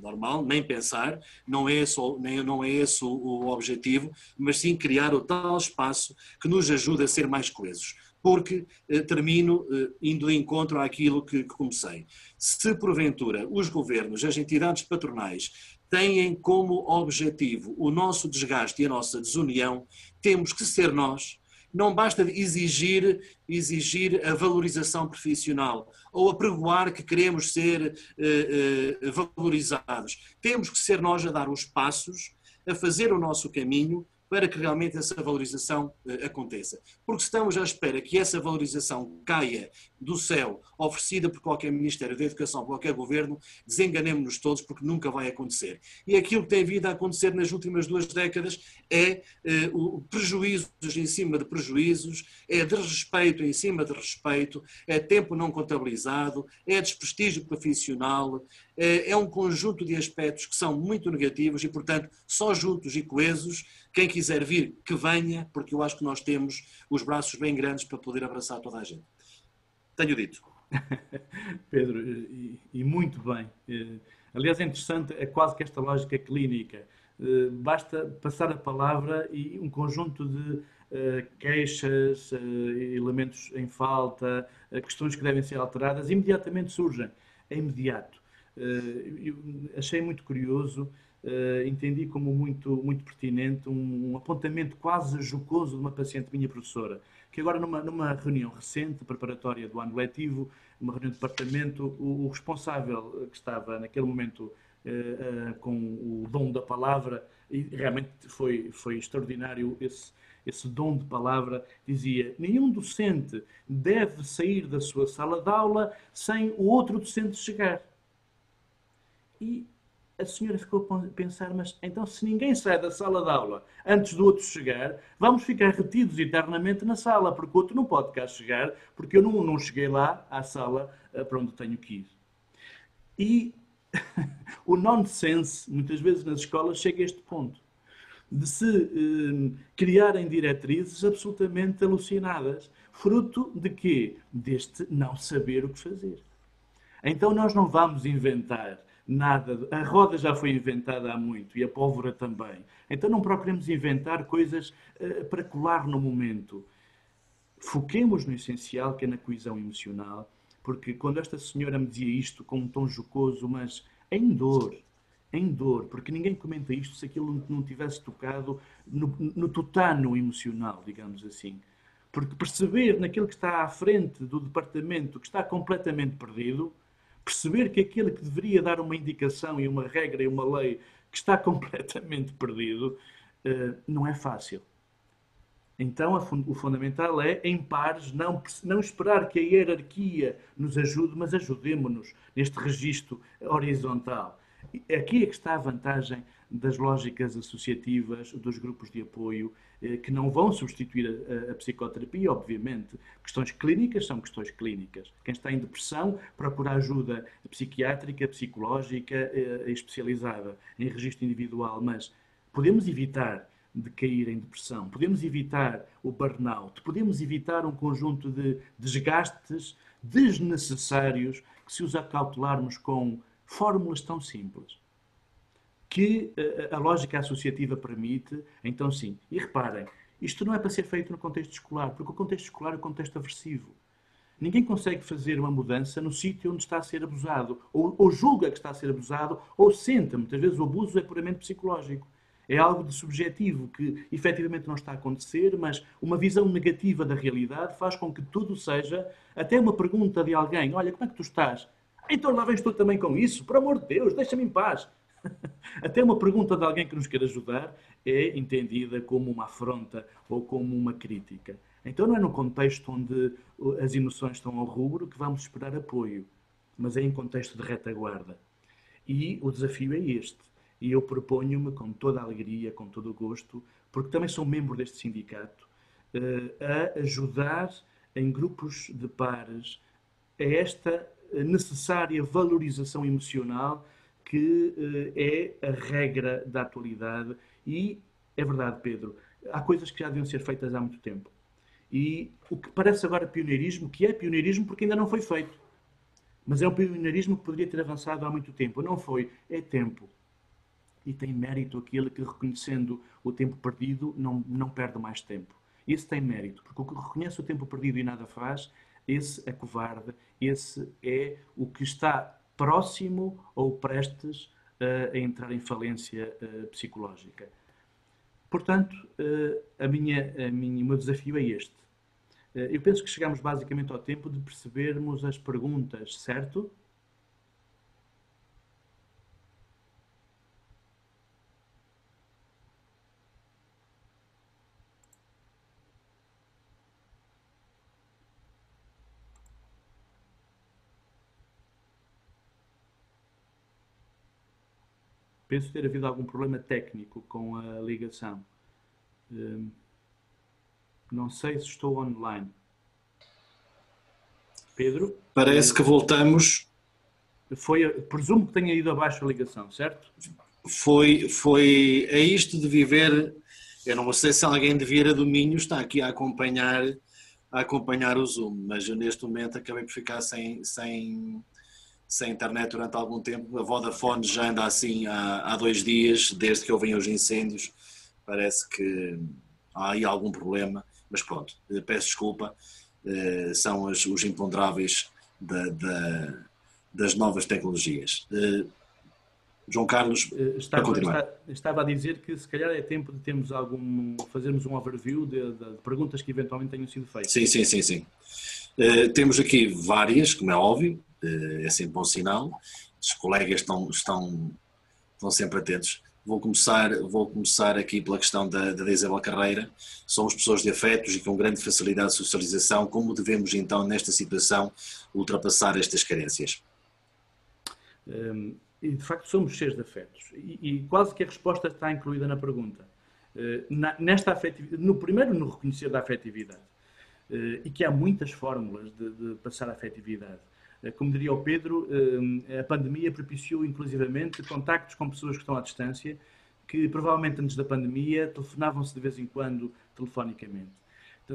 normal, nem pensar, não é, esse, nem, não é esse o, o objetivo, mas sim criar o tal espaço que nos ajude a ser mais coesos porque eh, termino eh, indo de encontro àquilo que, que comecei. Se porventura os governos, as entidades patronais, têm como objetivo o nosso desgaste e a nossa desunião, temos que ser nós. Não basta exigir, exigir a valorização profissional ou apregoar que queremos ser eh, eh, valorizados. Temos que ser nós a dar os passos, a fazer o nosso caminho para que realmente essa valorização uh, aconteça. Porque estamos à espera que essa valorização caia do céu, oferecida por qualquer Ministério da Educação, por qualquer governo, desenganemos-nos todos porque nunca vai acontecer. E aquilo que tem vindo a acontecer nas últimas duas décadas é uh, o prejuízos em cima de prejuízos, é desrespeito em cima de respeito, é tempo não contabilizado, é desprestígio profissional, é, é um conjunto de aspectos que são muito negativos e, portanto, só juntos e coesos, quem quiser vir, que venha, porque eu acho que nós temos os braços bem grandes para poder abraçar toda a gente. Tenho dito. Pedro, e, e, muito bem. Eh, aliás, é interessante, é quase que esta lógica clínica. Eh, basta passar a palavra e um conjunto de eh, queixas, elementos em falta, questões que devem ser alteradas, imediatamente surgem. É imediato. Eu achei muito curioso, entendi como muito, muito pertinente um apontamento quase jocoso de uma paciente minha professora que agora numa, numa reunião recente, preparatória do ano letivo, uma reunião de departamento, o, o responsável que estava naquele momento uh, uh, com o dom da palavra, e realmente foi, foi extraordinário esse, esse dom de palavra, dizia: nenhum docente deve sair da sua sala de aula sem o outro docente chegar. E a senhora ficou a pensar, mas então se ninguém sai da sala de aula antes do outro chegar, vamos ficar retidos eternamente na sala, porque o outro não pode cá chegar, porque eu não, não cheguei lá à sala eh, para onde tenho que ir. E o nonsense, muitas vezes nas escolas, chega a este ponto. De se eh, criarem diretrizes absolutamente alucinadas, fruto de quê? Deste não saber o que fazer. Então nós não vamos inventar nada. A roda já foi inventada há muito e a pólvora também. Então não procuremos inventar coisas uh, para colar no momento. Foquemos no essencial, que é na coesão emocional, porque quando esta senhora me dizia isto com um tom jocoso, mas em dor, em dor, porque ninguém comenta isto se aquilo não tivesse tocado no, no tutano emocional, digamos assim. Porque perceber naquele que está à frente do departamento que está completamente perdido, perceber que aquele que deveria dar uma indicação e uma regra e uma lei que está completamente perdido, eh, não é fácil. Então, o fundamental é, em pares, não, não esperar que a hierarquia nos ajude, mas ajudemos-nos neste registro horizontal. Aqui é que está a vantagem das lógicas associativas, dos grupos de apoio, eh, que não vão substituir a, a, psicoterapia, obviamente. Questões clínicas são questões clínicas. Quem está em depressão procura ajuda psiquiátrica, psicológica eh, especializada em registro individual, mas podemos evitar de cair em depressão, podemos evitar o burnout, podemos evitar um conjunto de desgastes desnecessários que se os acautelarmos com fórmulas tão simples que eh, a lógica associativa permite, então sim. E reparem, isto não é para ser feito no contexto escolar, porque o contexto escolar é um contexto aversivo. Ninguém consegue fazer uma mudança no sítio onde está a ser abusado, ou, ou, julga que está a ser abusado, ou sente. Muitas vezes o abuso é puramente psicológico. É algo de subjetivo que efetivamente não está a acontecer, mas uma visão negativa da realidade faz com que tudo seja até uma pergunta de alguém: Olha, como é que tu estás? Então lá vens tu também com isso? Por amor de Deus, deixa-me em paz. Até uma pergunta de alguém que nos quer ajudar é entendida como uma afronta ou como uma crítica. Então não é no contexto onde as emoções estão ao rubro que vamos esperar apoio, mas é em contexto de retaguarda. E o desafio é este. E eu proponho-me com toda a alegria, com todo o gosto, porque também sou membro deste sindicato, a ajudar em grupos de pares a esta necessária valorização emocional que é a regra da atualidade e é verdade, Pedro, há coisas que já deviam ser feitas há muito tempo. E o que parece agora pioneirismo, que é pioneirismo porque ainda não foi feito. Mas é um pioneirismo que poderia ter avançado há muito tempo. Não foi, é tempo. E tem mérito aquele que, reconhecendo o tempo perdido, não, não perde mais tempo. Esse tem mérito, porque o que reconhece o tempo perdido e nada faz, esse é covarde, esse é o que está próximo ou prestes a entrar em falência uh, psicológica. Portanto, uh, a minha, a minha, o meu desafio é este. Eu penso que chegamos basicamente ao tempo de percebermos as perguntas, certo? Penso ter havido algum problema técnico com a ligação. Hum, não sei se estou online. Pedro? Parece que voltamos. Foi, presumo que tenha ido abaixo a ligação, certo? Foi, foi é isto de viver. Eu não sei se alguém de Vieira do Minho está aqui a acompanhar, a acompanhar o Zoom, mas eu neste momento acabei por ficar sem, sem, sem internet durante algum tempo. A Vodafone já anda assim há, há dois dias, desde que houve os incêndios. Parece que há aí algum problema, mas pronto, eh, peço desculpa. Eh, são os, os imponderáveis da, da, das novas tecnologias. Eh, João Carlos, estava, para continuar. estava a dizer que se calhar é tempo de termos algum, fazermos um overview de, de, de perguntas que eventualmente tenham sido feitas. Sim, sim, sim, sim. Uh, temos aqui várias, como é óbvio, é sempre bom sinal. Os colegas estão, estão, estão sempre atentos. Vou começar, vou começar aqui pela questão da, da Isabel Carreira. Somos pessoas de afetos e com grande facilidade de socialização. Como devemos, então, nesta situação, ultrapassar estas carências? Um, e de facto, somos cheios de afetos. E, e, quase que a resposta está incluída na pergunta. Uh, na, nesta afetividade, no primeiro, no reconhecer da afetividade. Uh, e que há muitas fórmulas de, de passar a afetividade. Eh, como diria o Pedro, eh, a pandemia propiciou inclusivamente contactos com pessoas que estão à distância, que provavelmente antes da pandemia telefonavam-se de vez em quando telefonicamente.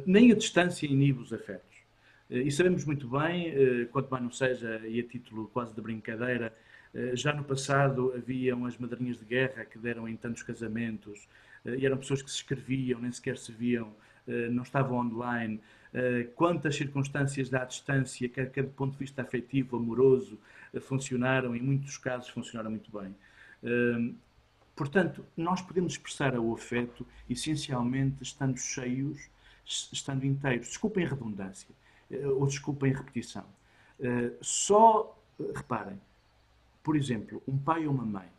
nem a distância inibe os afetos. Eh, e sabemos muito bem, quanto mais não seja, e a título quase de brincadeira, já no passado haviam as madrinhas de guerra que deram em tantos casamentos, e eram pessoas que se escreviam, nem sequer se viam, não estavam online, quantas circunstâncias da distância, quer, quer do ponto de vista afetivo, amoroso, eh, funcionaram, em muitos casos funcionaram muito bem. Ehm, portanto, nós podemos expressar o afeto essencialmente estando cheios, estando inteiros. Desculpem a redundância, eh, ou desculpem a repetição. Só, reparem, por exemplo, um pai ou uma mãe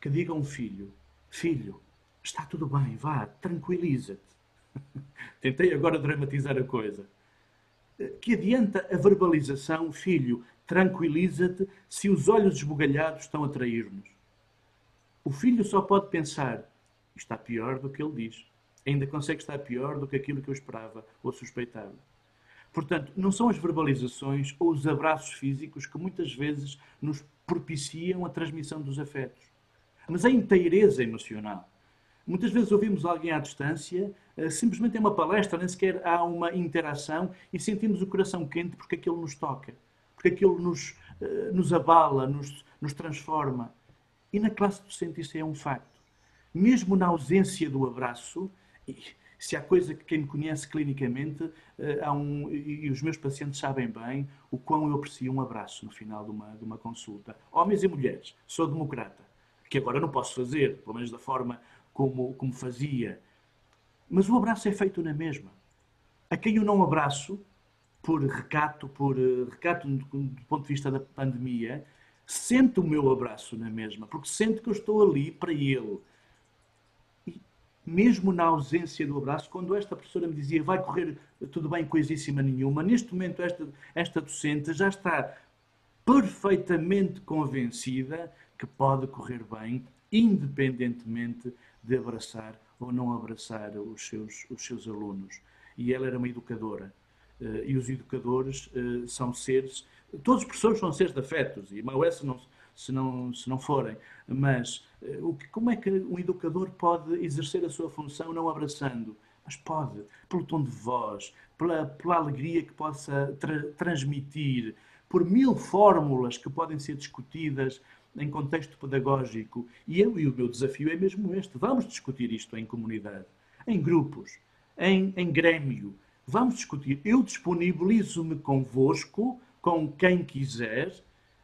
que diga a um filho: Filho, está tudo bem, vá, tranquiliza-te. Tentei agora dramatizar a coisa. Que adianta a verbalização, filho, tranquiliza-te se os olhos esbugalhados estão a trair-nos? O filho só pode pensar, está pior do que ele diz. Ainda consegue estar pior do que aquilo que eu esperava ou suspeitava. Portanto, não são as verbalizações ou os abraços físicos que muitas vezes nos propiciam a transmissão dos afetos, mas a inteireza emocional. Muitas vezes ouvimos alguém à distância, eh, simplesmente é uma palestra, nem sequer há uma interação e sentimos o coração quente porque aquilo nos toca, porque aquilo nos, eh, nos abala, nos, nos transforma. E na classe docente isso é um facto. Mesmo na ausência do abraço, se há coisa que quem me conhece clinicamente, eh, há um, e os meus pacientes sabem bem o quão eu aprecio um abraço no final de uma, de uma consulta. Homens e mulheres, sou democrata, que agora não posso fazer, pelo menos da forma como, como fazia. Mas o abraço é feito na mesma. A quem eu não abraço, por recato, por uh, recato do, do, ponto de vista da pandemia, sente o meu abraço na mesma, porque sente que eu estou ali para ele. E mesmo na ausência do abraço, quando esta professora me dizia vai correr tudo bem, coisíssima nenhuma, neste momento esta, esta docente já está perfeitamente convencida que pode correr bem, independentemente de abraçar ou não abraçar os seus, os seus alunos. E ela era uma educadora. Eh, e os educadores eh, são seres, todos os professores são seres de afetos, e mau é se não, se não, se não forem, mas eh, o que, como é que um educador pode exercer a sua função não abraçando? Mas pode, pelo tom de voz, pela, pela alegria que possa tra transmitir, por mil fórmulas que podem ser discutidas em contexto pedagógico. E eu e o meu desafio é mesmo este: vamos discutir isto em comunidade, em grupos, em, em grêmio. Vamos discutir. Eu disponibilizo-me convosco, com quem quiser,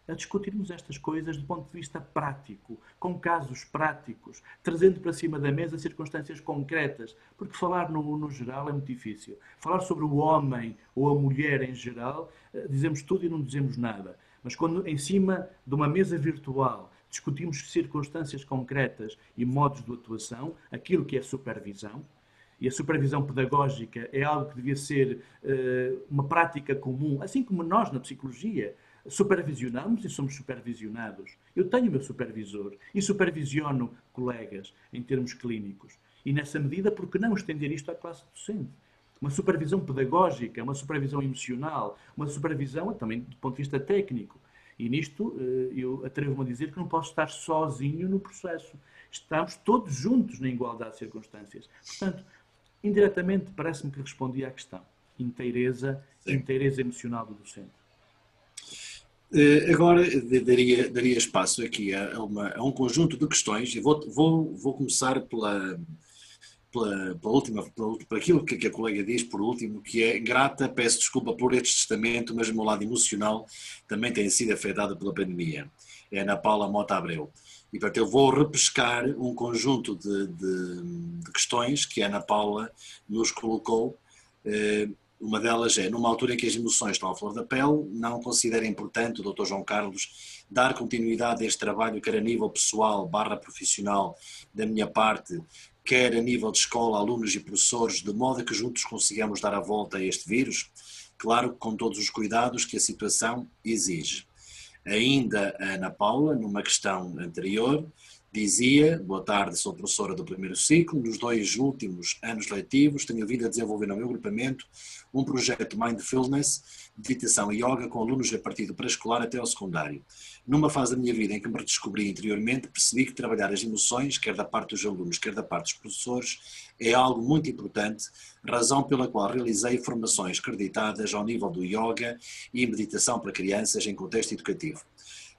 a discutirmos estas coisas do ponto de vista prático, com casos práticos, trazendo para cima da mesa circunstâncias concretas, porque falar no, no, geral é muito difícil. Falar sobre o homem ou a mulher em geral, eh, dizemos tudo e não dizemos nada. Mas quando em cima de uma mesa virtual discutimos circunstâncias concretas e modos de atuação, aquilo que é supervisão, e a supervisão pedagógica é algo que devia ser uh, uma prática comum, assim como nós na psicologia supervisionamos e somos supervisionados. Eu tenho o meu supervisor e supervisiono colegas em termos clínicos. E nessa medida, por que não estender isto à classe docente? Uma supervisão pedagógica, uma supervisão emocional, uma supervisão também do ponto de vista técnico. E nisto eh, eu atrevo-me a dizer que não posso estar sozinho no processo. Estamos todos juntos na igualdade de circunstâncias. Portanto, indiretamente parece-me que respondi à questão. Inteireza, Sim. inteireza emocional do docente. Eh, agora daria, daria espaço aqui a, uma, a, um conjunto de questões e vou, vou, vou começar pela, pela, pela última, por aquilo que a colega diz por último, que é grata, peço desculpa por este testamento, mas o meu lado emocional também tem sido afetado pela pandemia. É Ana Paula Mota Abreu. E portanto eu vou repescar um conjunto de, de, de questões que a Ana Paula nos colocou eh, uma delas é, numa altura em que as emoções estão à flor da pele, não considera importante o Dr. João Carlos dar continuidade a este trabalho, quer a nível pessoal barra profissional da minha parte, quer a nível de escola, alunos e professores, de modo que juntos consigamos dar a volta a este vírus, claro com todos os cuidados que a situação exige. Ainda a Ana Paula, numa questão anterior, Dizia, boa tarde, sou professora do primeiro ciclo. Nos dois últimos anos letivos, tenho vindo a desenvolver no meu agrupamento um projeto Mindfulness, meditação e yoga com alunos a partir do pré-escolar até ao secundário. Numa fase da minha vida em que me redescobri interiormente, percebi que trabalhar as emoções, quer da parte dos alunos, quer da parte dos professores, é algo muito importante, razão pela qual realizei formações acreditadas ao nível do yoga e meditação para crianças em contexto educativo.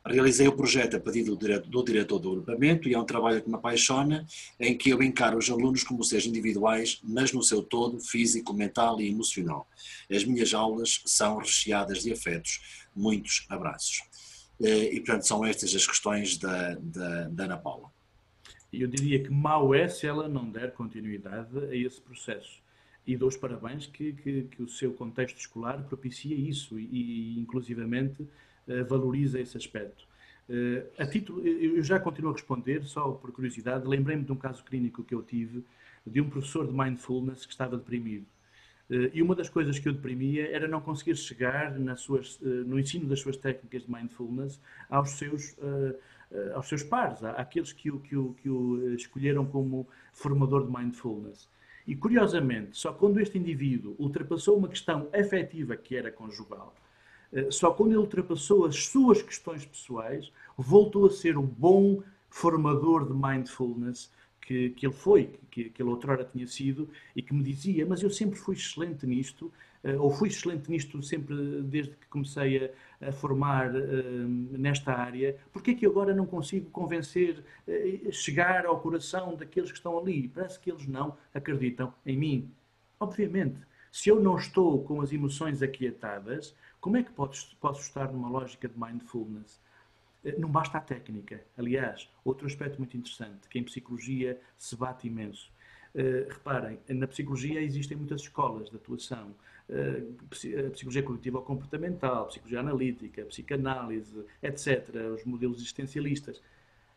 Realizei o projeto a pedido do diretor do agrupamento e é um trabalho que me apaixona, em que eu encaro os alunos como seres individuais, mas no seu todo, físico, mental e emocional. As minhas aulas são recheadas de afetos. Muitos abraços. Eh, e, portanto, são estas as questões da, da, da Ana Paula. Eu diria que mau é se ela não der continuidade a esse processo. E dou os parabéns que, que, que o seu contexto escolar propicia isso e, e inclusivamente, valoriza esse aspecto. Eh, a título, eu já continuo a responder, só por curiosidade, lembrei-me de um caso clínico que eu tive de um professor de mindfulness que estava deprimido. Eh, e uma das coisas que eu deprimia era não conseguir chegar suas, no ensino das suas técnicas de mindfulness aos seus, aos seus pares, àqueles que o, que, o, que o escolheram como formador de mindfulness. E curiosamente, só quando este indivíduo ultrapassou uma questão afetiva que era conjugal, eh, só quando ele ultrapassou as suas questões pessoais, voltou a ser o bom formador de mindfulness que, que ele foi, que, que ele outrora tinha sido, e que me dizia: Mas eu sempre fui excelente nisto, eh, ou fui excelente nisto sempre desde que comecei a, a formar uh, nesta área, porque é que agora não consigo convencer, chegar ao coração daqueles que estão ali? Parece que eles não acreditam em mim. Obviamente, se eu não estou com as emoções aquietadas, como é que posso, estar numa lógica de mindfulness? Eh, não basta a técnica. Aliás, outro aspecto muito interessante, que em psicologia se bate imenso. Uh, reparem, na psicologia existem muitas escolas de atuação. Uh, psicologia cognitiva ou comportamental, psicologia analítica, psicanálise, etc. Os modelos existencialistas.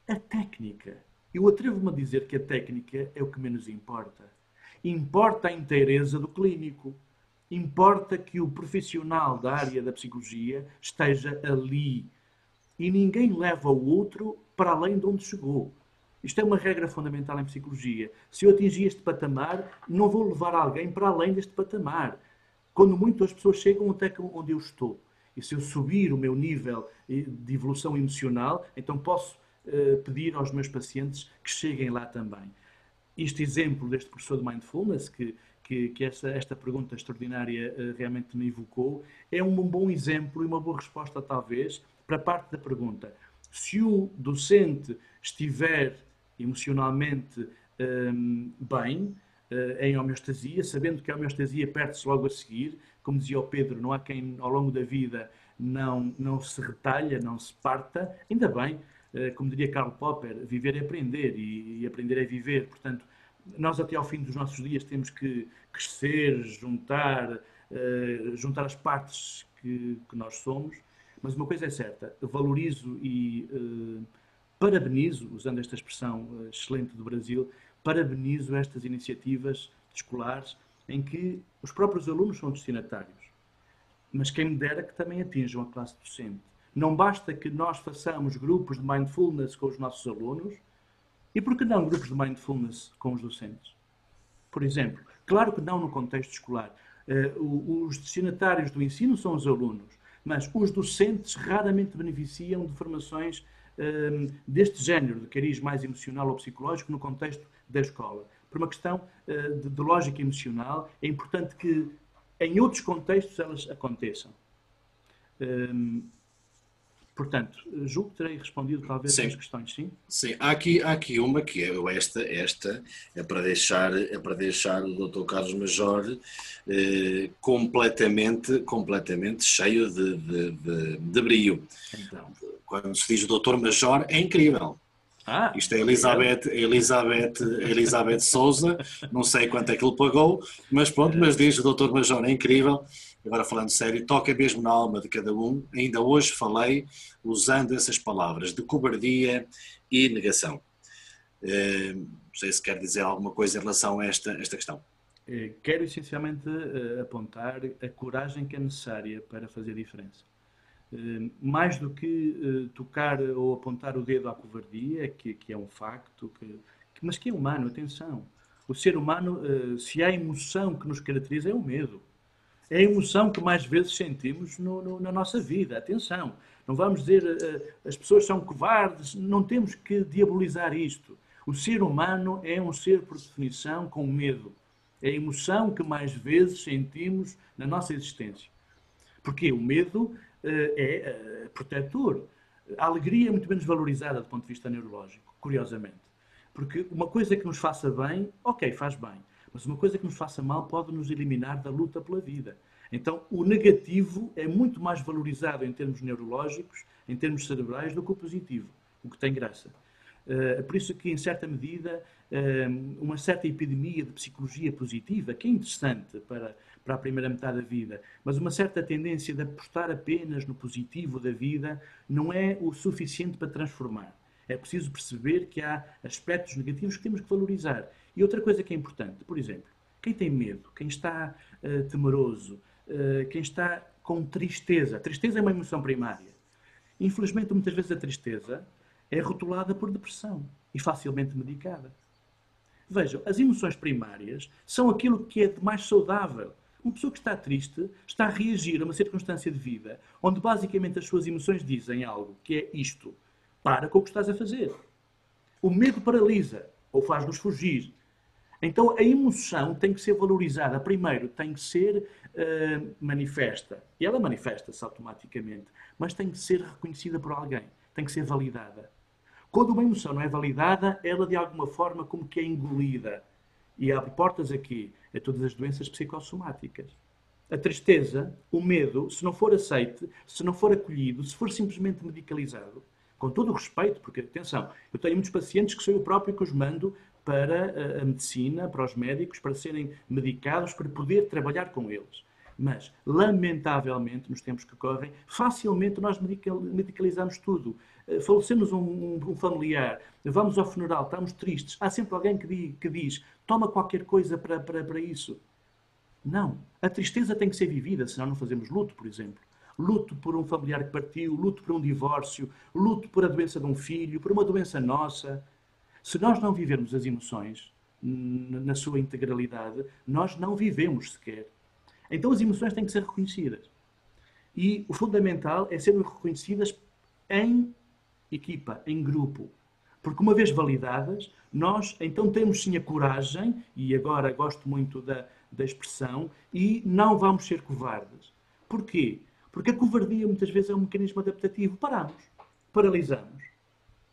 A técnica. Eu atrevo-me a dizer que a técnica é o que menos importa. Importa a inteireza do clínico importa que o profissional da área da psicologia esteja ali e ninguém leva o outro para além de onde chegou. Isto é uma regra fundamental em psicologia. Se eu atingir este patamar, não vou levar alguém para além deste patamar. Quando muito as pessoas chegam até onde eu estou. E se eu subir o meu nível de evolução emocional, então posso uh, pedir aos meus pacientes que cheguem lá também. Este exemplo deste professor de Mindfulness, que, que, que esta, esta pergunta extraordinária uh, realmente me evocou, é um bom exemplo e uma boa resposta, talvez, para parte da pergunta. Se o docente estiver emocionalmente um, bem, uh, em homeostasia, sabendo que a homeostasia perde-se logo a seguir, como dizia o Pedro, não há quem ao longo da vida não, não se retalha, não se parta, ainda bem, uh, como diria Karl Popper, viver é aprender e aprender é viver, portanto, nós até ao fim dos nossos dias temos que crescer, juntar, uh, juntar as partes que, que, nós somos, mas uma coisa é certa, valorizo e uh, parabenizo, usando esta expressão uh, excelente do Brasil, parabenizo estas iniciativas escolares em que os próprios alunos são destinatários, mas quem me dera que também atinjam a classe docente. Não basta que nós façamos grupos de mindfulness com os nossos alunos, e por que não grupos de mindfulness com os docentes? Por exemplo, claro que não no contexto escolar. Uh, os destinatários do ensino são os alunos, mas os docentes raramente beneficiam de formações um, deste género, de cariz mais emocional ou psicológico, no contexto da escola. Por uma questão uh, de, lógica emocional, é importante que em outros contextos elas aconteçam. Portanto, julgo que terei respondido talvez sim. as questões, sim? Sim, há aqui, há aqui uma que é esta, esta é para deixar, é para deixar o Dr. Carlos Major eh, completamente, completamente cheio de, de, de, de brio. Então. Quando se diz o Dr. Major, é incrível. Ah, Isto é Elizabeth, Elizabeth, Elizabeth Souza, não sei quanto é que ele pagou, mas pronto, mas diz o Dr. Major, é incrível agora falando sério, toca mesmo na alma de cada um. Ainda hoje falei usando essas palavras de cobardia e negação. Eh, não sei se quer dizer alguma coisa em relação a esta, esta questão. Eh, quero essencialmente eh, apontar a coragem que é necessária para fazer diferença. Mais do que tocar ou apontar o dedo à covardia, que, que é um facto, que, mas que é humano, atenção. O ser humano, se há emoção que nos caracteriza, é o medo é a emoção que mais vezes sentimos no, no, na nossa vida. Atenção, não vamos dizer uh, as pessoas são covardes, não temos que diabolizar isto. O ser humano é um ser, por definição, com medo. É a emoção que mais vezes sentimos na nossa existência. Porque o medo uh, é uh, protetor. A alegria é muito menos valorizada do ponto de vista neurológico, curiosamente. Porque uma coisa que nos faça bem, ok, faz bem. Mas uma coisa que nos faça mal pode nos eliminar da luta pela vida. Então, o negativo é muito mais valorizado em termos neurológicos, em termos cerebrais, do que o positivo, o que tem graça. Uh, por isso que, em certa medida, uh, uma certa epidemia de psicologia positiva, que é interessante para, para a primeira metade da vida, mas uma certa tendência de apostar apenas no positivo da vida não é o suficiente para transformar. É preciso perceber que há aspectos negativos que temos que valorizar e outra coisa que é importante, por exemplo, quem tem medo, quem está uh, temeroso, uh, quem está com tristeza. Tristeza é uma emoção primária. Infelizmente, muitas vezes a tristeza é rotulada por depressão e facilmente medicada. Vejam, as emoções primárias são aquilo que é de mais saudável. Uma pessoa que está triste está a reagir a uma circunstância de vida onde basicamente as suas emoções dizem algo que é isto. Para com o que estás a fazer. O medo paralisa ou faz-nos fugir. Então a emoção tem que ser valorizada. Primeiro, tem que ser uh, manifesta. E ela manifesta-se automaticamente. Mas tem que ser reconhecida por alguém. Tem que ser validada. Quando uma emoção não é validada, ela de alguma forma como que é engolida. E abre portas aqui a todas as doenças psicossomáticas. A tristeza, o medo, se não for aceite, se não for acolhido, se for simplesmente medicalizado, com todo o respeito, porque atenção, eu tenho muitos pacientes que sou eu próprio que os mando para a medicina, para os médicos, para serem medicados, para poder trabalhar com eles. Mas, lamentavelmente, nos tempos que correm, facilmente nós medicalizamos tudo. Eh, falecemos um, um, familiar, vamos ao funeral, estamos tristes. Há sempre alguém que diz, que diz toma qualquer coisa para, para, para isso. Não. A tristeza tem que ser vivida, senão não fazemos luto, por exemplo. luto por um familiar que partiu, luto por um divórcio, luto por a doença de um filho, por uma doença nossa. Se nós não vivermos as emoções na sua integralidade, nós não vivemos sequer. Então as emoções têm que ser reconhecidas. E o fundamental é serem reconhecidas em equipa, em grupo. Porque uma vez validadas, nós então temos sim a coragem, e agora gosto muito da, da expressão, e não vamos ser covardes. Porquê? Porque a covardia muitas vezes é um mecanismo adaptativo. Paramos, paralisamos.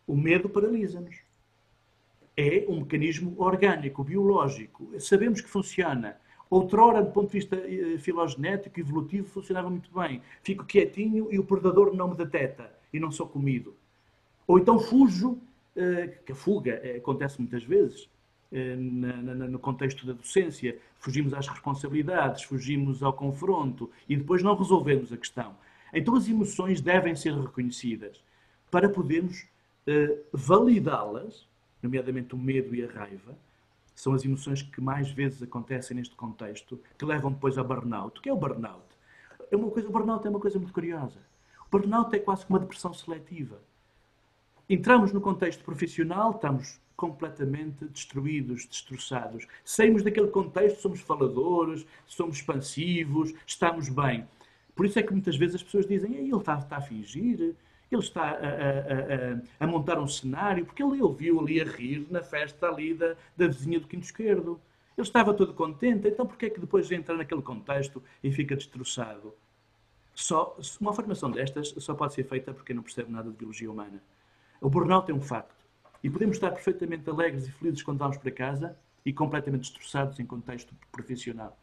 O medo paralisa-nos. É um mecanismo orgânico, biológico. Sabemos que funciona. Outrora, do ponto de vista eh, filogenético, evolutivo, funcionava muito bem. Fico quietinho e o predador não me deteta e não sou comido. Ou então fujo, eh, que a fuga eh, acontece muitas vezes no contexto da docência, fugimos às responsabilidades, fugimos ao confronto e depois não resolvemos a questão. Então as emoções devem ser reconhecidas para podermos validá-las, nomeadamente o medo e a raiva, são as emoções que mais vezes acontecem neste contexto, que levam depois a burnout. O que é o burnout? É uma coisa, o burnout é uma coisa muito curiosa. O burnout é quase como uma depressão seletiva. Entramos no contexto profissional, estamos completamente destruídos, destroçados. Saímos daquele contexto, somos faladores, somos expansivos, estamos bem. Por isso é que muitas vezes as pessoas dizem, ele está, está a fingir, ele está a, a, a, a, montar um cenário, porque ele ouviu ali a rir na festa ali da, da vizinha do quinto esquerdo. Ele estava todo contente, então porquê é que depois entra naquele contexto e fica destroçado? Só, uma formação destas só pode ser feita porque não percebe nada de biologia humana. O burnout é um facto. E podemos estar perfeitamente alegres e felizes quando vamos para casa e completamente destroçados em contexto profissional.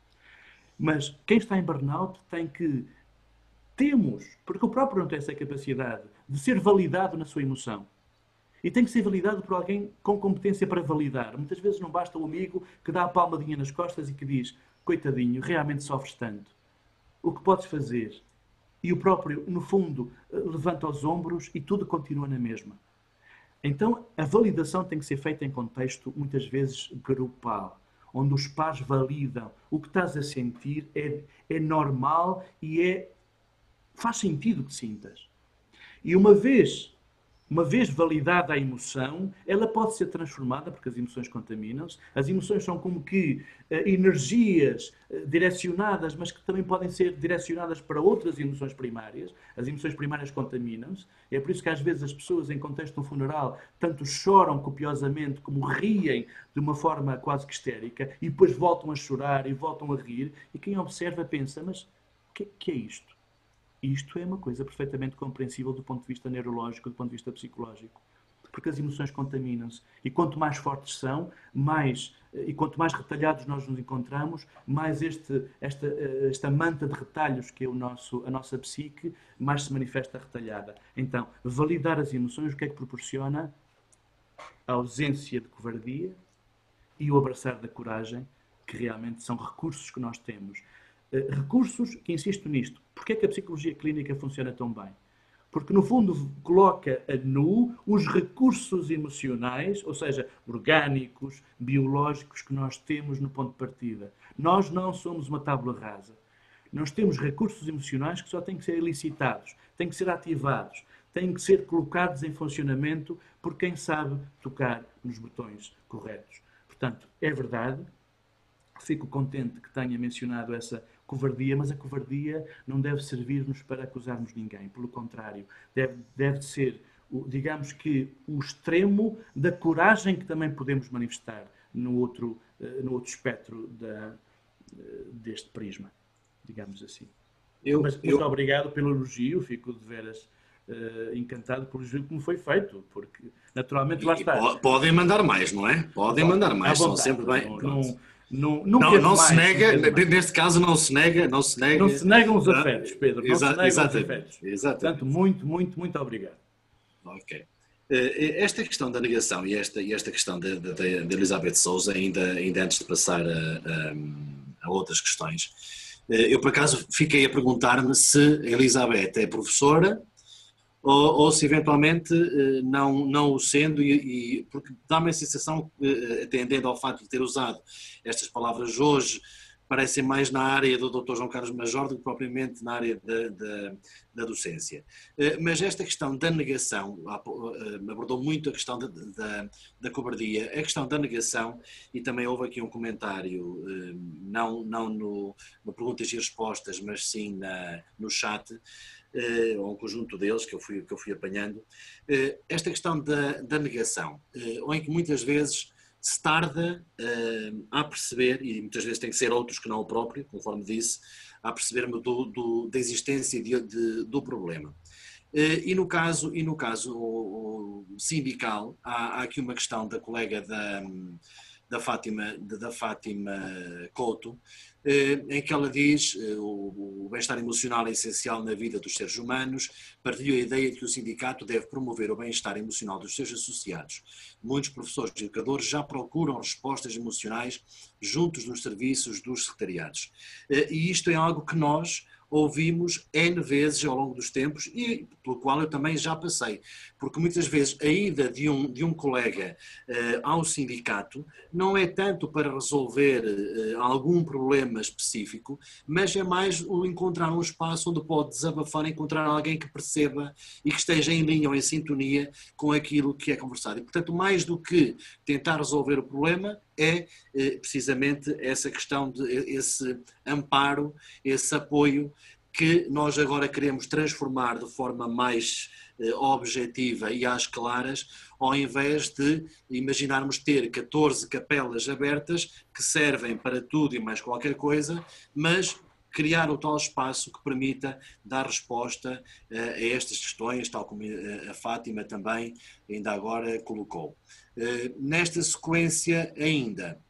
Mas quem está em burnout tem que temos, porque o próprio não tem essa capacidade de ser validado na sua emoção. E tem que ser validado por alguém com competência para validar. Muitas vezes não basta o amigo que dá a palmadinha nas costas e que diz: Coitadinho, realmente sofres tanto. O que podes fazer? E o próprio, no fundo, levanta os ombros e tudo continua na mesma. Então, a validação tem que ser feita em contexto, muitas vezes, grupal, onde os pais validam o que estás a sentir, é, é normal e é faz sentido que sintas. E uma vez, uma vez validada a emoção, ela pode ser transformada, porque as emoções contaminam-se. As emoções são como que uh, energias uh, direcionadas, mas que também podem ser direcionadas para outras emoções primárias. As emoções primárias contaminam-se. É por isso que às vezes as pessoas, em contexto de um funeral, tanto choram copiosamente como riem de uma forma quase que histérica e depois voltam a chorar e voltam a rir. E quem observa pensa, mas o que, que é isto? Isto é uma coisa perfeitamente compreensível do ponto de vista neurológico, do ponto de vista psicológico. Porque as emoções contaminam-se. E quanto mais fortes são, mais, e quanto mais retalhados nós nos encontramos, mais este, esta, esta manta de retalhos que é o nosso, a nossa psique, mais se manifesta retalhada. Então, validar as emoções, o que é que proporciona? A ausência de covardia e o abraçar da coragem, que realmente são recursos que nós temos. Eh, recursos, que insisto nisto, porque é que a psicologia clínica funciona tão bem? Porque, no fundo, coloca a nu os recursos emocionais, ou seja, orgânicos, biológicos, que nós temos no ponto de partida. Nós não somos uma tábula rasa. Nós temos recursos emocionais que só têm que ser elicitados, têm que ser ativados, têm que ser colocados em funcionamento por quem sabe tocar nos botões corretos. Portanto, é verdade, fico contente que tenha mencionado essa covardia, mas a covardia não deve servir-nos para acusarmos ninguém. Pelo contrário, deve, deve ser, digamos que, o extremo da coragem que também podemos manifestar no outro, eh, no outro espectro da, eh, deste prisma, digamos assim. Eu, mas muito eu... obrigado pelo elogio, fico de veras uh, encantado pelo elogio que me foi feito, porque naturalmente lá está. Podem mandar mais, não é? Podem mandar mais, são sempre bem. Não, não, não, não, não, não se nega, neste caso não se nega, não se nega. Não se negam os afetos, Pedro. Não Exa se negam exatamente, os afetos. Exatamente. Portanto, muito, muito, muito obrigado. Ok. Eh, esta questão da negação e esta, e esta questão de, de, de Elizabeth Souza, ainda, ainda antes de passar a, a, a outras questões, eh, eu por acaso fiquei a perguntar-me se Elizabeth é professora ou, ou se eventualmente eh, não, não o sendo, e, e porque dá-me a sensação, atendendo ao facto de ter usado estas palavras hoje, parecem mais na área do Dr. João Carlos Major do que propriamente na área da, da, da docência. Eh, mas esta questão da negação, eh, abordou muito a questão da, da, da cobardia, a questão da negação, e também houve aqui um comentário, eh, não, não no, no perguntas e respostas, mas sim na, no chat, ou um conjunto deles que eu fui, que eu fui apanhando, esta questão da, da negação, ou em que muitas vezes se tarda a perceber, e muitas vezes tem que ser outros que não o próprio, conforme disse, a perceber-me do, do, da existência de, de, do problema. E no caso, e no caso sindical, há, há, aqui uma questão da colega da, da Fátima, da Fátima Couto, eh, em que ela diz eh, o bem-estar emocional é essencial na vida dos seres humanos, partilhou a ideia de que o sindicato deve promover o bem-estar emocional dos seus associados. Muitos professores e educadores já procuram respostas emocionais juntos nos serviços dos secretariados. Eh, e isto é algo que nós, ouvimos N vezes ao longo dos tempos e pelo qual eu também já passei. Porque muitas vezes a ida de um, de um colega uh, ao sindicato não é tanto para resolver uh, algum problema específico, mas é mais o encontrar um espaço onde pode desabafar, encontrar alguém que perceba e que esteja em linha ou em sintonia com aquilo que é conversado. E, portanto, mais do que tentar resolver o problema, é eh, precisamente essa questão de esse amparo, esse apoio que nós agora queremos transformar de forma mais objetiva e às claras, ao invés de imaginarmos ter 14 capelas abertas que servem para tudo e mais qualquer coisa, mas criar o tal espaço que permita dar resposta uh, a estas questões, tal como eh, a Fátima também ainda agora colocou. Nesta sequência ainda,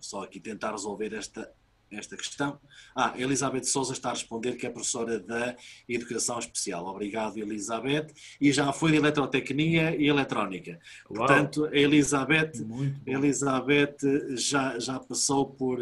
só aqui tentar resolver esta, esta questão. Ah, Elizabeth Souza está a responder que é professora da Educação Especial. Obrigado, Elizabeth. E já foi de Eletrotecnia e Eletrónica. Uau. Portanto, a Elizabeth, Elizabeth já, já passou por,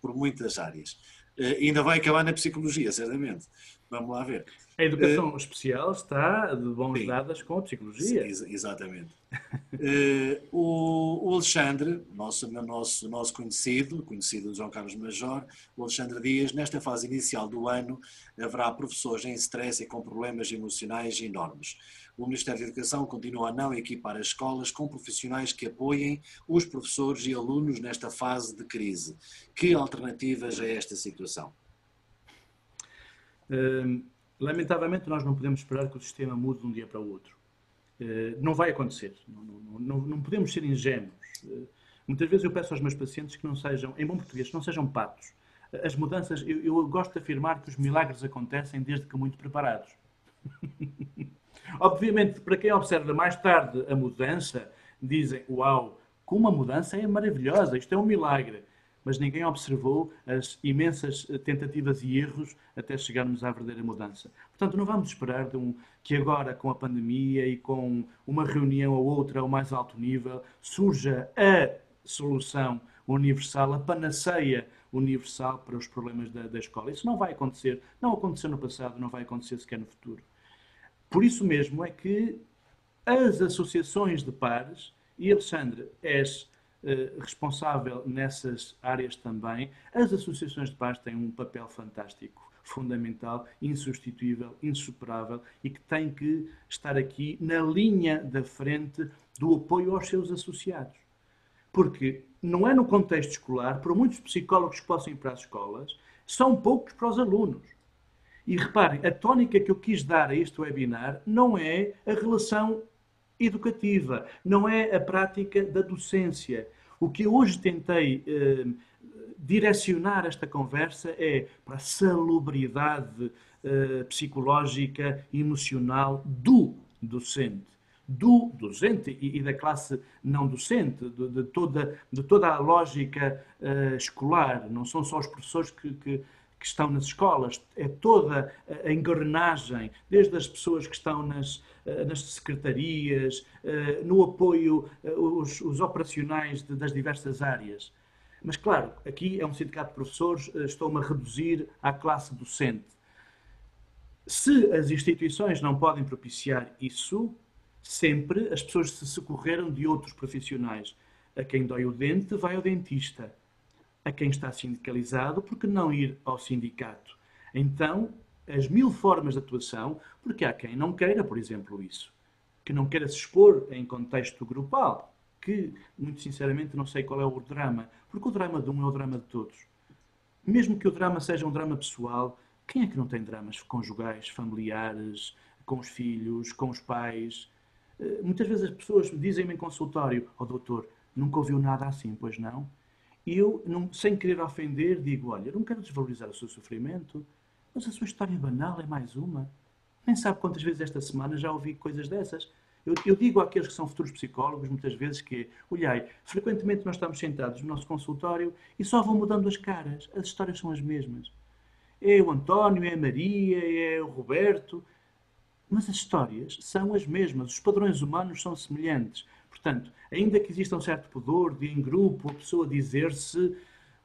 por muitas áreas. Uh, ainda vai acabar na psicologia, certamente. Vamos lá ver. A educação uh, especial está de bons sim, dadas com a psicologia. Sim, exatamente. uh, o, o, Alexandre, nosso, nosso, nosso conhecido, conhecido de João Carlos Major, o Alexandre Dias, nesta fase inicial do ano, haverá professores em stress e com problemas emocionais enormes o Ministério da Educação continua a não equipar as escolas com profissionais que apoiem os professores e alunos nesta fase de crise. Que alternativas a esta situação? Hum, lamentavelmente, nós não podemos esperar que o sistema mude de um dia para o outro. Uh, não vai acontecer. Não, não, não, não podemos ser ingênuos. Uh, muitas vezes eu peço aos meus pacientes que não sejam, em bom português, que não sejam patos. As mudanças, eu, eu gosto de afirmar que os milagres acontecem desde que muito preparados. Obviamente, para quem observa mais tarde a mudança, dizem: Uau, como a mudança é maravilhosa, isto é um milagre. Mas ninguém observou as imensas tentativas e erros até chegarmos à verdadeira mudança. Portanto, não vamos esperar um, que agora, com a pandemia e com uma reunião ou outra ao mais alto nível, surja a solução universal, a panaceia universal para os problemas da, da escola. Isso não vai acontecer. Não aconteceu no passado, não vai acontecer sequer no futuro. Por isso mesmo é que as associações de pares, e Alexandre, és responsável nessas áreas também, as associações de pares têm um papel fantástico, fundamental, insubstituível, insuperável e que tem que estar aqui na linha da frente do apoio aos seus associados. Porque não é no contexto escolar, por muitos psicólogos que possam ir para as escolas, são poucos para os alunos. E reparem, a tónica que eu quis dar a este webinar não é a relação educativa, não é a prática da docência. O que hoje tentei eh, direcionar esta conversa é para a salubridade eh, psicológica, emocional do docente. Do docente e, e da classe não docente, de, de, toda, de toda a lógica eh, escolar. Não são só os professores que, que que estão nas escolas, é toda a engrenagem, desde as pessoas que estão nas, eh, nas secretarias, eh, no apoio, eh, os, os operacionais de, das diversas áreas. Mas, claro, aqui é um sindicato de professores, estou-me a reduzir à classe docente. Se as instituições não podem propiciar isso, sempre as pessoas se socorreram de outros profissionais. A quem dói o dente, vai ao dentista a quem está sindicalizado, porque não ir ao sindicato? Então, as mil formas de atuação, porque há quem não queira, por exemplo, isso, que não queira se expor em contexto grupal, que, muito sinceramente, não sei qual é o drama, porque o drama de um é o drama de todos. Mesmo que o drama seja um drama pessoal, quem é que não tem dramas conjugais, familiares, com os filhos, com os pais? Eh, muitas vezes as pessoas dizem-me em consultório, ó oh, doutor, nunca ouviu nada assim, pois não? E eu, não, sem querer ofender, digo, olha, não quero desvalorizar o seu sofrimento, mas a sua história banal é mais uma. Nem sabe quantas vezes esta semana já ouvi coisas dessas. Eu, eu, digo àqueles que são futuros psicólogos, muitas vezes, que, olhai, frequentemente nós estamos sentados no nosso consultório e só vão mudando as caras. As histórias são as mesmas. É o António, é a Maria, é o Roberto. Mas as histórias são as mesmas. Os padrões humanos são semelhantes. Portanto, ainda que exista um certo pudor de, em grupo, a pessoa dizer-se,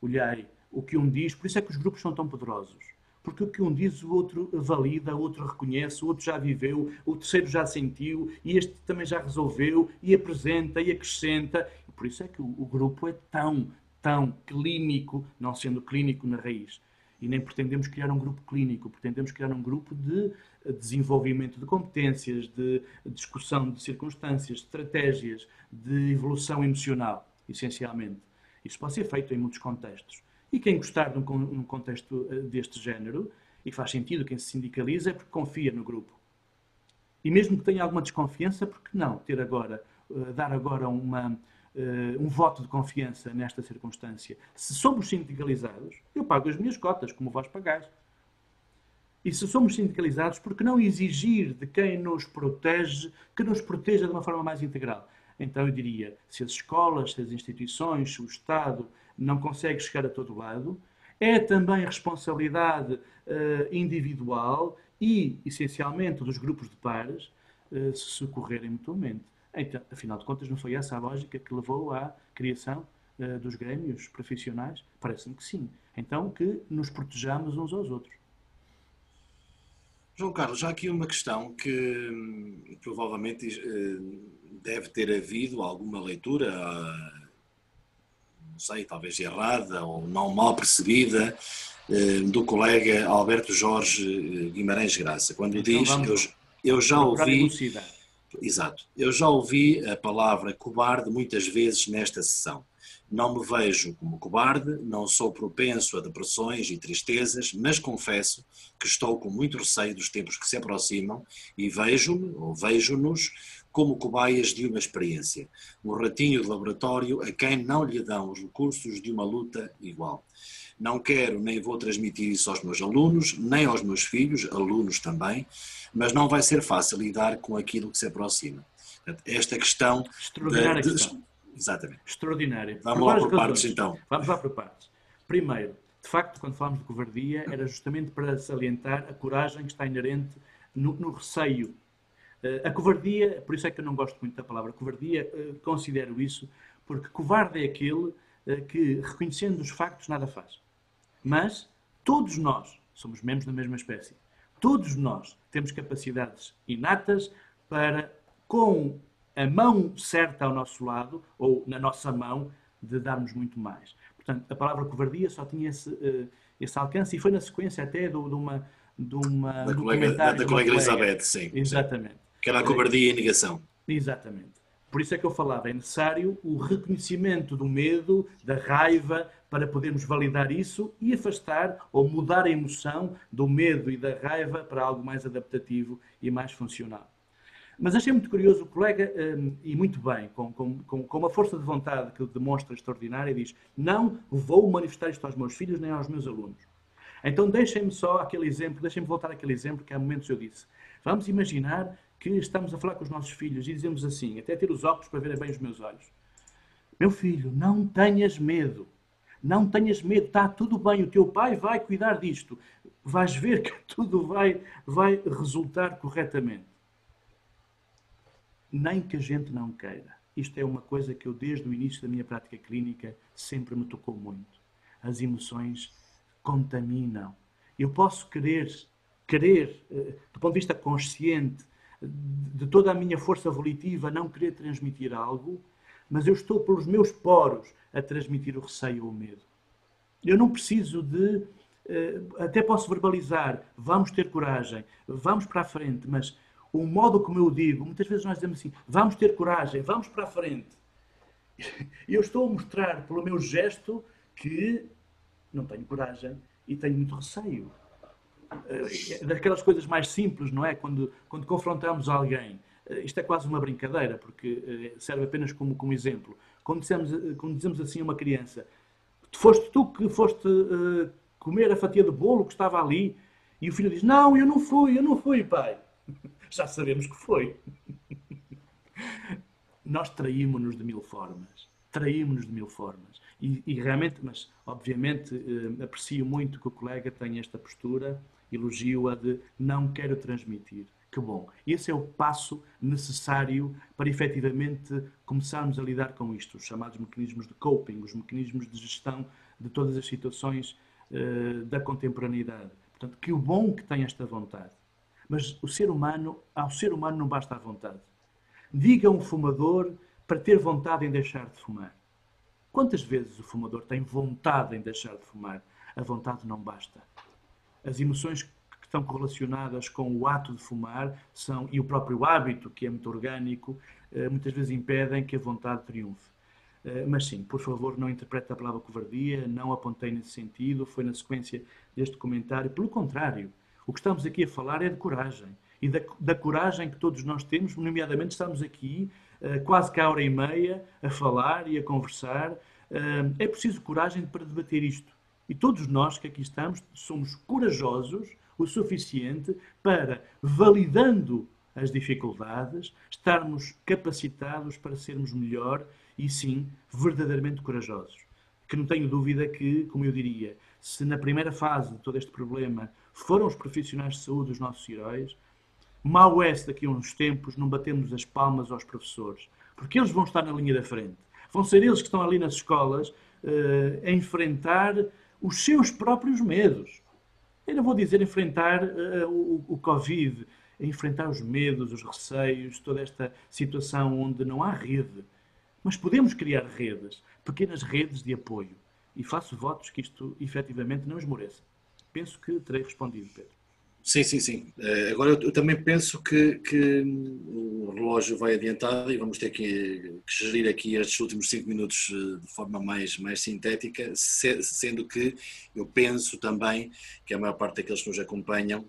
olhai, o que um diz, por isso é que os grupos são tão poderosos porque o que um diz o outro valida, o outro reconhece, o outro já viveu, o terceiro já sentiu, e este também já resolveu, e apresenta, e acrescenta. Por isso é que o, o grupo é tão, tão clínico, não sendo clínico na raiz. E nem pretendemos criar um grupo clínico, pretendemos criar um grupo de desenvolvimento de competências, de discussão de circunstâncias, estratégias, de evolução emocional, essencialmente. Isso pode ser feito em muitos contextos. E quem gostar de um, contexto eh, deste género, e faz sentido quem se sindicaliza, é porque confia no grupo. E mesmo que tenha alguma desconfiança, porque não ter agora, eh, dar agora uma, eh, um voto de confiança nesta circunstância? Se somos sindicalizados, eu pago as minhas cotas, como vós pagais. E se somos sindicalizados, por que não exigir de quem nos protege que nos proteja de uma forma mais integral? Então eu diria, se as escolas, se as instituições, se o Estado não consegue chegar a todo lado, é também responsabilidade uh, individual e, essencialmente, dos grupos de pares uh, se socorrerem mutuamente. Então, afinal de contas, não foi essa a lógica que levou à criação uh, dos grêmios profissionais? Parece-me que sim. Então, que nos protejamos uns aos outros. João Carlos, já aqui uma questão que hum, provavelmente deve ter havido alguma leitura não sei, talvez errada ou não mal percebida, eh, do colega Alberto Jorge eh, Guimarães Graça, quando então, diz, eu, eu já ouvi... Exato. Eu já ouvi a palavra cobarde muitas vezes nesta sessão. Não me vejo como cobarde, não sou propenso a depressões e tristezas, mas confesso que estou com muito receio dos tempos que se aproximam e vejo-me, ou vejo-nos, como cobaias de uma experiência, um ratinho de laboratório a quem não lhe dão os recursos de uma luta igual. Não quero nem vou transmitir isso aos meus alunos, nem aos meus filhos, alunos também, mas não vai ser fácil lidar com aquilo que se aproxima. Esta questão. Extraordinária questão. Exatamente. Extraordinária. Vamos lá por partes então. Vamos lá por partes. Primeiro, de facto, quando falamos de covardia, era justamente para salientar a coragem que está inerente no, no receio eh, a covardia, por isso é que eu não gosto muito da palavra covardia, eh, considero isso, porque covarde é aquele eh, que, reconhecendo os factos, nada faz. Mas todos nós somos membros da mesma espécie. Todos nós temos capacidades inatas para, com a mão certa ao nosso lado, ou na nossa mão, de darmos muito mais. Portanto, a palavra covardia só tinha esse, esse alcance e foi na sequência até de, uma. De uma da colega, da, da colega Elizabeth, sim. Exatamente. Que era a cobardia e a negação. Exatamente. Por isso é que eu falava, é necessário o reconhecimento do medo, da raiva, para podermos validar isso e afastar ou mudar a emoção do medo e da raiva para algo mais adaptativo e mais funcional. Mas achei muito curioso o colega, hum, e muito bem, com, com, com uma força de vontade que demonstra extraordinária, diz: Não vou manifestar isto aos meus filhos nem aos meus alunos. Então deixem-me só aquele exemplo, deixem-me voltar àquele exemplo que há momentos eu disse. Vamos imaginar que estamos a falar com os nossos filhos e dizemos assim, até ter os óculos para verem bem os meus olhos. Meu filho, não tenhas medo. Não tenhas medo, está tudo bem, o teu pai vai cuidar disto. Vais ver que tudo vai, vai resultar corretamente. Nem que a gente não queira. Isto é uma coisa que eu, desde o início da minha prática clínica, sempre me tocou muito. As emoções contaminam. Eu posso querer, querer, eh, do ponto de vista consciente, de toda a minha força volitiva não querer transmitir algo, mas eu estou pelos meus poros a transmitir o receio ou o medo. Eu não preciso de. Eh, até posso verbalizar, vamos ter coragem, vamos para a frente, mas o modo como eu digo, muitas vezes nós dizemos assim, vamos ter coragem, vamos para a frente. Eu estou a mostrar pelo meu gesto que não tenho coragem e tenho muito receio. Eh, daquelas coisas mais simples, não é? Quando, quando confrontamos alguém, eh, isto é quase uma brincadeira, porque serve apenas como, como exemplo. Quando dizemos, quando dizemos assim a uma criança, foste tu que foste comer a fatia de bolo que estava ali, e o filho diz, não, eu não fui, eu não fui, pai. Já sabemos que foi. Nós traímos-nos de mil formas. Traímos-nos de mil formas. E, e, realmente, mas obviamente uh, aprecio muito que o colega tenha esta postura, elogio-a de não quero transmitir. Que bom. Esse é o passo necessário para efetivamente começarmos a lidar com isto, os chamados mecanismos de coping, os mecanismos de gestão de todas as situações uh, da contemporaneidade. Portanto, que bom que tem esta vontade. Mas o ser humano, ao ser humano não basta a vontade. Diga um fumador para ter vontade em deixar de fumar. Quantas vezes o fumador tem vontade em deixar de fumar? A vontade não basta. As emoções que estão correlacionadas com o ato de fumar são, e o próprio hábito, que é muito orgânico, eh, muitas vezes impedem que a vontade triunfe. Eh, mas sim, por favor, não interprete a palavra covardia, não apontei nesse sentido, foi na sequência deste comentário. Pelo contrário, o que estamos aqui a falar é de coragem. E da, da coragem que todos nós temos, nomeadamente estamos aqui uh, quase que a hora e meia a falar e a conversar. Uh, é preciso coragem para debater isto. E todos nós que aqui estamos somos corajosos o suficiente para, validando as dificuldades, estarmos capacitados para sermos melhor e, sim, verdadeiramente corajosos. Que não tenho dúvida que, como eu diria, se na primeira fase de todo este problema foram os profissionais de saúde os nossos heróis, mal é se daqui a uns tempos não batemos as palmas aos professores, porque eles vão estar na linha da frente. Vão ser eles que estão ali nas escolas uh, a enfrentar os seus próprios medos. Eu não vou dizer enfrentar uh, o, o Covid, enfrentar os medos, os receios, toda esta situação onde não há rede. Mas podemos criar redes, pequenas redes de apoio. E faço votos que isto efetivamente não esmoreça penso que terei respondido, Pedro. Sim, sim, sim. Uh, agora eu, também penso que, que, o relógio vai adiantado e vamos ter que, que gerir aqui estes últimos cinco minutos uh, de forma mais, mais sintética, se, sendo que eu penso também que a maior parte daqueles que nos acompanham eh,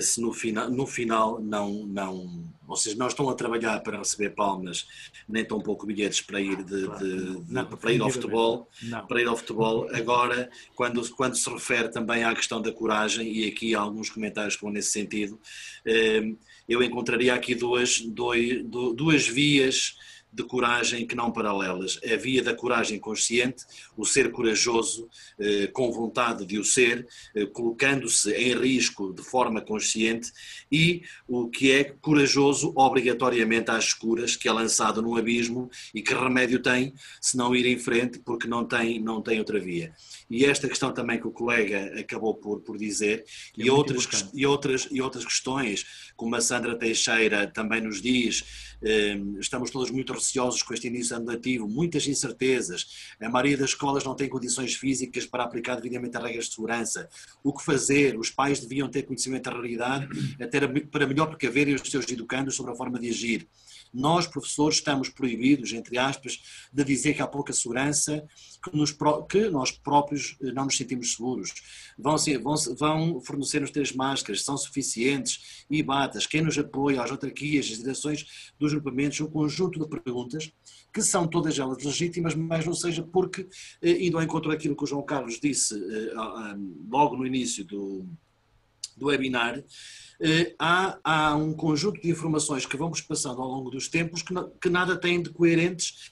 se no final, no final não, não, ou seja, não estão a trabalhar para receber palmas, nem tão pouco bilhetes para ir, de, claro. de, de, não, para ir ao futebol, não. para ir ao futebol. Agora, quando, quando se refere também à questão da coragem, e aqui há alguns comentários que vão nesse sentido, eh, eu encontraria aqui duas, dois, duas vias de coragem que não paralelas. A via da coragem consciente, o ser corajoso, eh, com vontade de o ser, eh, colocando-se em risco de forma consciente, e o que é corajoso obrigatoriamente às escuras, que é lançado num abismo e que remédio tem se não ir em frente porque não tem, não tem outra via. E esta questão também que o colega acabou por, por dizer, é e, outras, e, outras, e outras questões, como a Sandra Teixeira também nos diz, eh, estamos todos muito receosos com este início andativo, muitas incertezas, a maioria das escolas não tem condições físicas para aplicar devidamente as regras de segurança. O que fazer? Os pais deviam ter conhecimento da realidade até para melhor precaverem os seus educandos sobre a forma de agir. Nós, professores, estamos proibidos, entre aspas, de dizer que há pouca segurança, que, nos, que nós próprios eh, não nos sentimos seguros. Vão, vão, vão fornecer-nos três máscaras, são suficientes e batas. Quem nos apoia, as autarquias, as direções dos grupamentos, um conjunto de perguntas que são todas elas legítimas, mas não seja porque, eh, indo ao encontro daquilo que o João Carlos disse eh, logo no início do, do webinar, há, há um conjunto de informações que vamos passando ao longo dos tempos que, que nada têm de coerentes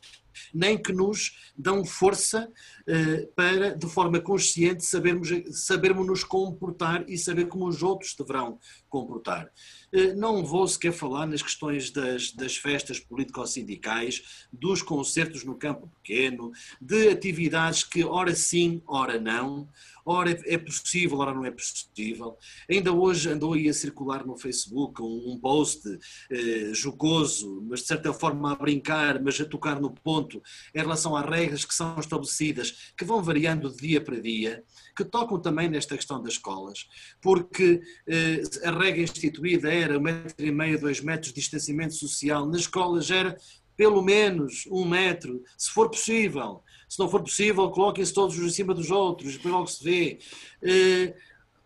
nem que nos dão força uh, para, de forma consciente, sabermos, sabermos nos comportar e saber como os outros deverão comportar. Uh, não vou sequer falar nas questões das, das festas político-sindicais, dos concertos no campo pequeno, de atividades que ora sim, ora não, ora é possível, ora não é possível. Ainda hoje andou aí a circular no Facebook um, post eh, jocoso, mas de certa forma a brincar, mas a tocar no ponto, em relação às regras que são estabelecidas que vão variando de dia para dia, que tocam também nesta questão das escolas, porque eh, a regra instituída era um metro e meio, dois metros de distanciamento social, nas escolas era pelo menos um metro, se for possível. Se não for possível, coloquem-se todos em cima dos outros, depois logo se vê. Eh,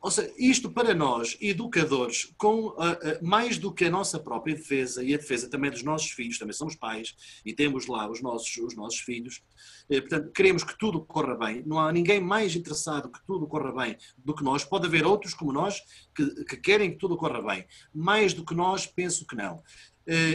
ou seja, isto para nós, educadores, com uh, uh, mais do que a nossa própria defesa e a defesa também dos nossos filhos, também somos pais e temos lá os nossos, os nossos filhos, uh, portanto, queremos que tudo corra bem. Não há ninguém mais interessado que tudo corra bem do que nós. Pode haver outros como nós que, que querem que tudo corra bem. Mais do que nós, penso que não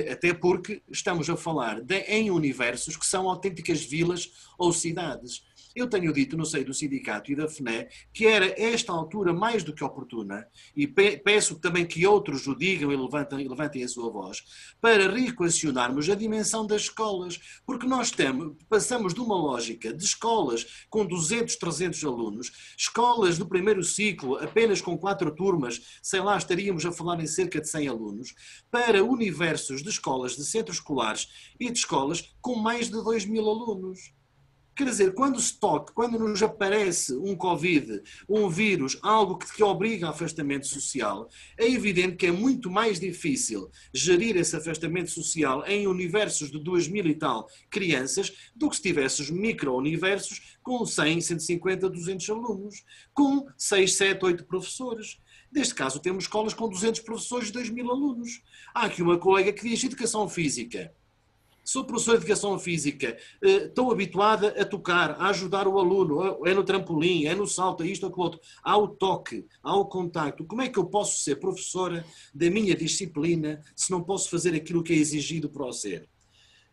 até porque estamos a falar de, em universos que são autênticas vilas ou cidades. Eu tenho dito no seio do sindicato e da FNE que era esta altura mais do que oportuna, e peço também que outros o digam e levantem, levantem a sua voz, para reequacionarmos a dimensão das escolas, porque nós temos, passamos de uma lógica de escolas com 200, 300 alunos, escolas do primeiro ciclo apenas com quatro turmas, sei lá, estaríamos a falar em cerca de 100 alunos, para universos de escolas, de centros escolares e de escolas com mais de 2 mil alunos. Quer dizer, quando se toca, quando nos aparece um Covid, um vírus, algo que, que obriga a afastamento social, é evidente que é muito mais difícil gerir esse afastamento social em universos de 2 mil e tal crianças do que se tivesses micro-universos com 100, 150, 200 alunos, com 6, 7, 8 professores. Neste caso, temos escolas com 200 professores e 2 mil alunos. Há aqui uma colega que diz educação física sou professor de educação física, eh, estou habituada a tocar, a ajudar o aluno, é no trampolim, é no salto, é isto, aquilo outro. Há o toque, há o contacto. Como é que eu posso ser professora da minha disciplina se não posso fazer aquilo que é exigido para o ser?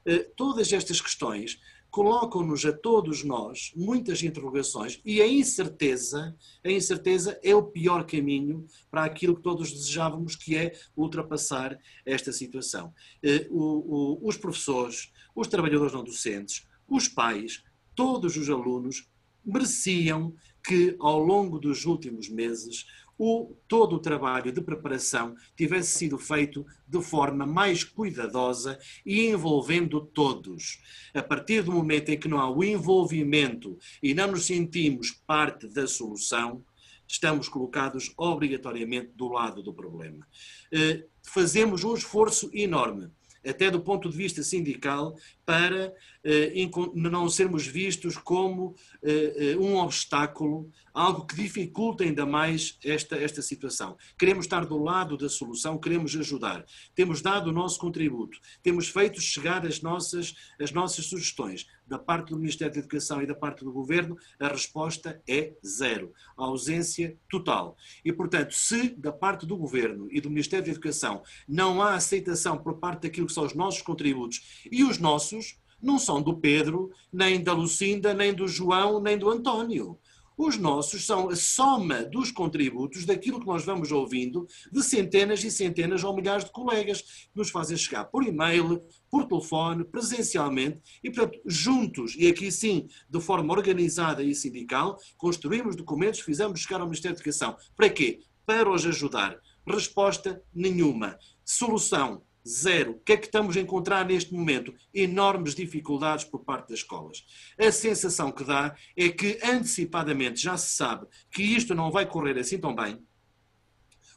Eh, todas estas questões colocam-nos a todos nós muitas interrogações e a incerteza, a incerteza é o pior caminho para aquilo que todos desejávamos, que é ultrapassar esta situação. Eh, os professores, os trabalhadores não docentes, os pais, todos os alunos mereciam que ao longo dos últimos meses o, todo o trabalho de preparação tivesse sido feito de forma mais cuidadosa e envolvendo todos. A partir do momento em que não há o envolvimento e não nos sentimos parte da solução, estamos colocados obrigatoriamente do lado do problema. Eh, fazemos um esforço enorme até do ponto de vista sindical, para eh, não sermos vistos como eh, eh, um obstáculo, algo que dificulta ainda mais esta, esta situação. Queremos estar do lado da solução, queremos ajudar. Temos dado o nosso contributo, temos feito chegar as nossas, as nossas sugestões. Da parte do Ministério da Educação e da parte do Governo, a resposta é zero. A ausência total. E, portanto, se da parte do Governo e do Ministério da Educação não há aceitação por parte daquilo que são os nossos contributos e os nossos, não são do Pedro, nem da Lucinda, nem do João, nem do António. Os nossos são a soma dos contributos daquilo que nós vamos ouvindo de centenas e centenas ou milhares de colegas que nos fazem chegar por e-mail, por telefone, presencialmente e, portanto, juntos, e aqui sim, de forma organizada e sindical, construímos documentos, fizemos chegar ao Ministério da Educação. Para quê? Para os ajudar. Resposta nenhuma. Solução Zero. O que é que estamos a encontrar neste momento? Enormes dificuldades por parte das escolas. A sensação que dá é que antecipadamente já se sabe que isto não vai correr assim tão bem.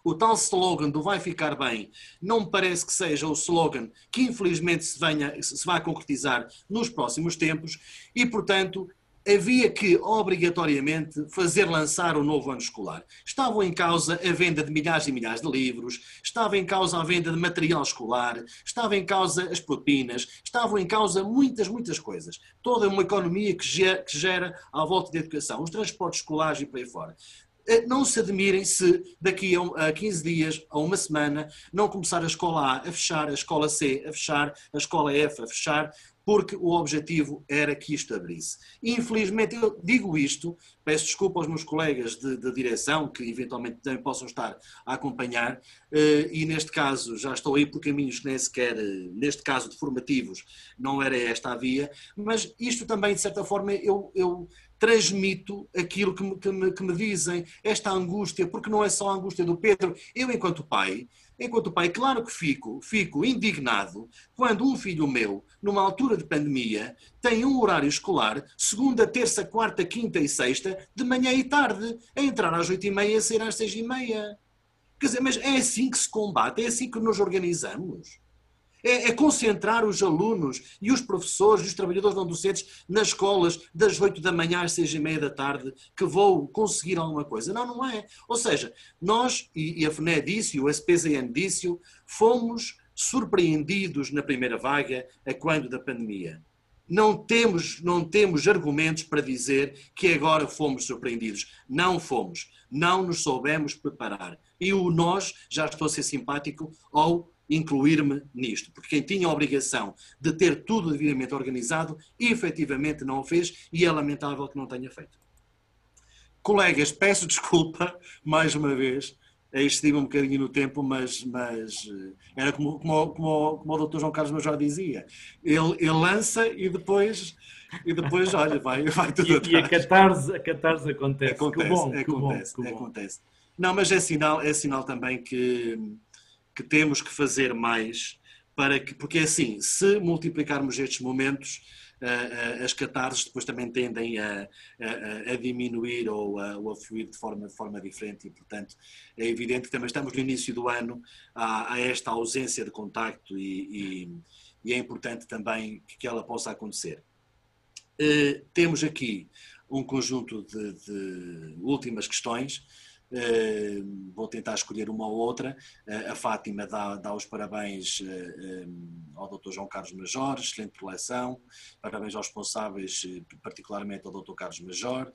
O tal slogan do vai ficar bem não me parece que seja o slogan que infelizmente se, venha, se vai concretizar nos próximos tempos e, portanto, havia que obrigatoriamente fazer lançar o novo ano escolar. Estavam em causa a venda de milhares e milhares de livros, estava em causa a venda de material escolar, estava em causa as propinas, estavam em causa muitas, muitas coisas. Toda uma economia que gera, que gera à volta da educação, os transportes escolares e por aí fora. Eh, não se admirem se daqui a 15 dias, a uma semana, não começar a escola A a fechar, a escola C a fechar, a escola F a fechar, porque o objetivo era que isto abrisse. Infelizmente, eu digo isto, peço desculpa aos meus colegas de, de direção, que eventualmente também possam estar a acompanhar, eh, e neste caso já estou aí por caminhos que nem sequer, eh, neste caso de formativos, não era esta a via, mas isto também, de certa forma, eu, eu transmito aquilo que me, que, me, que me, dizem, esta angústia, porque não é só a angústia do Pedro. Eu, enquanto pai, enquanto pai, claro que fico, fico indignado quando um filho meu, numa altura de pandemia, tem um horário escolar, segunda, terça, quarta, quinta e sexta, de manhã e tarde, a entrar às oito e meia e a sair às seis e meia. Quer dizer, mas é assim que se combate, é assim que nos organizamos é, é, concentrar os alunos e os professores e os trabalhadores não docentes nas escolas das 8 da manhã às 6 e meia da tarde que vão conseguir alguma coisa. Não, não é. Ou seja, nós, e, e a FNE disse, o SPZN disse, fomos surpreendidos na primeira vaga a quando da pandemia. Não temos, não temos argumentos para dizer que agora fomos surpreendidos. Não fomos. Não nos soubemos preparar. E o nós, já estou a ser simpático, ou incluir-me nisto, porque quem tinha a obrigação de ter tudo devidamente organizado, efetivamente não o fez e é lamentável que não tenha feito. Colegas, peço desculpa mais uma vez, excedi-me um bocadinho no tempo, mas, mas eh, era como, como, como, como o Dr. João Carlos Major dizia, ele, ele lança e depois e depois, olha, vai, vai tudo e, atrás. E a catarse, a catarse acontece. Acontece, que bom, acontece, que bom, que acontece. Não, mas é sinal, é sinal também que que temos que fazer mais para que, porque assim, se multiplicarmos estes momentos, uh, uh, as catarses depois também tendem a, a, a diminuir ou a, ou a, fluir de forma, de forma diferente e, portanto, é evidente que também estamos no início do ano, há, esta ausência de contacto e, e, e, é importante também que, ela possa acontecer. Uh, temos aqui um conjunto de, de últimas questões eh, vou tentar escolher uma ou outra. Uh, a Fátima dá, dá os parabéns uh, um, ao Dr. João Carlos Major, excelente coleção. Parabéns aos responsáveis, particularmente ao Dr. Carlos Major.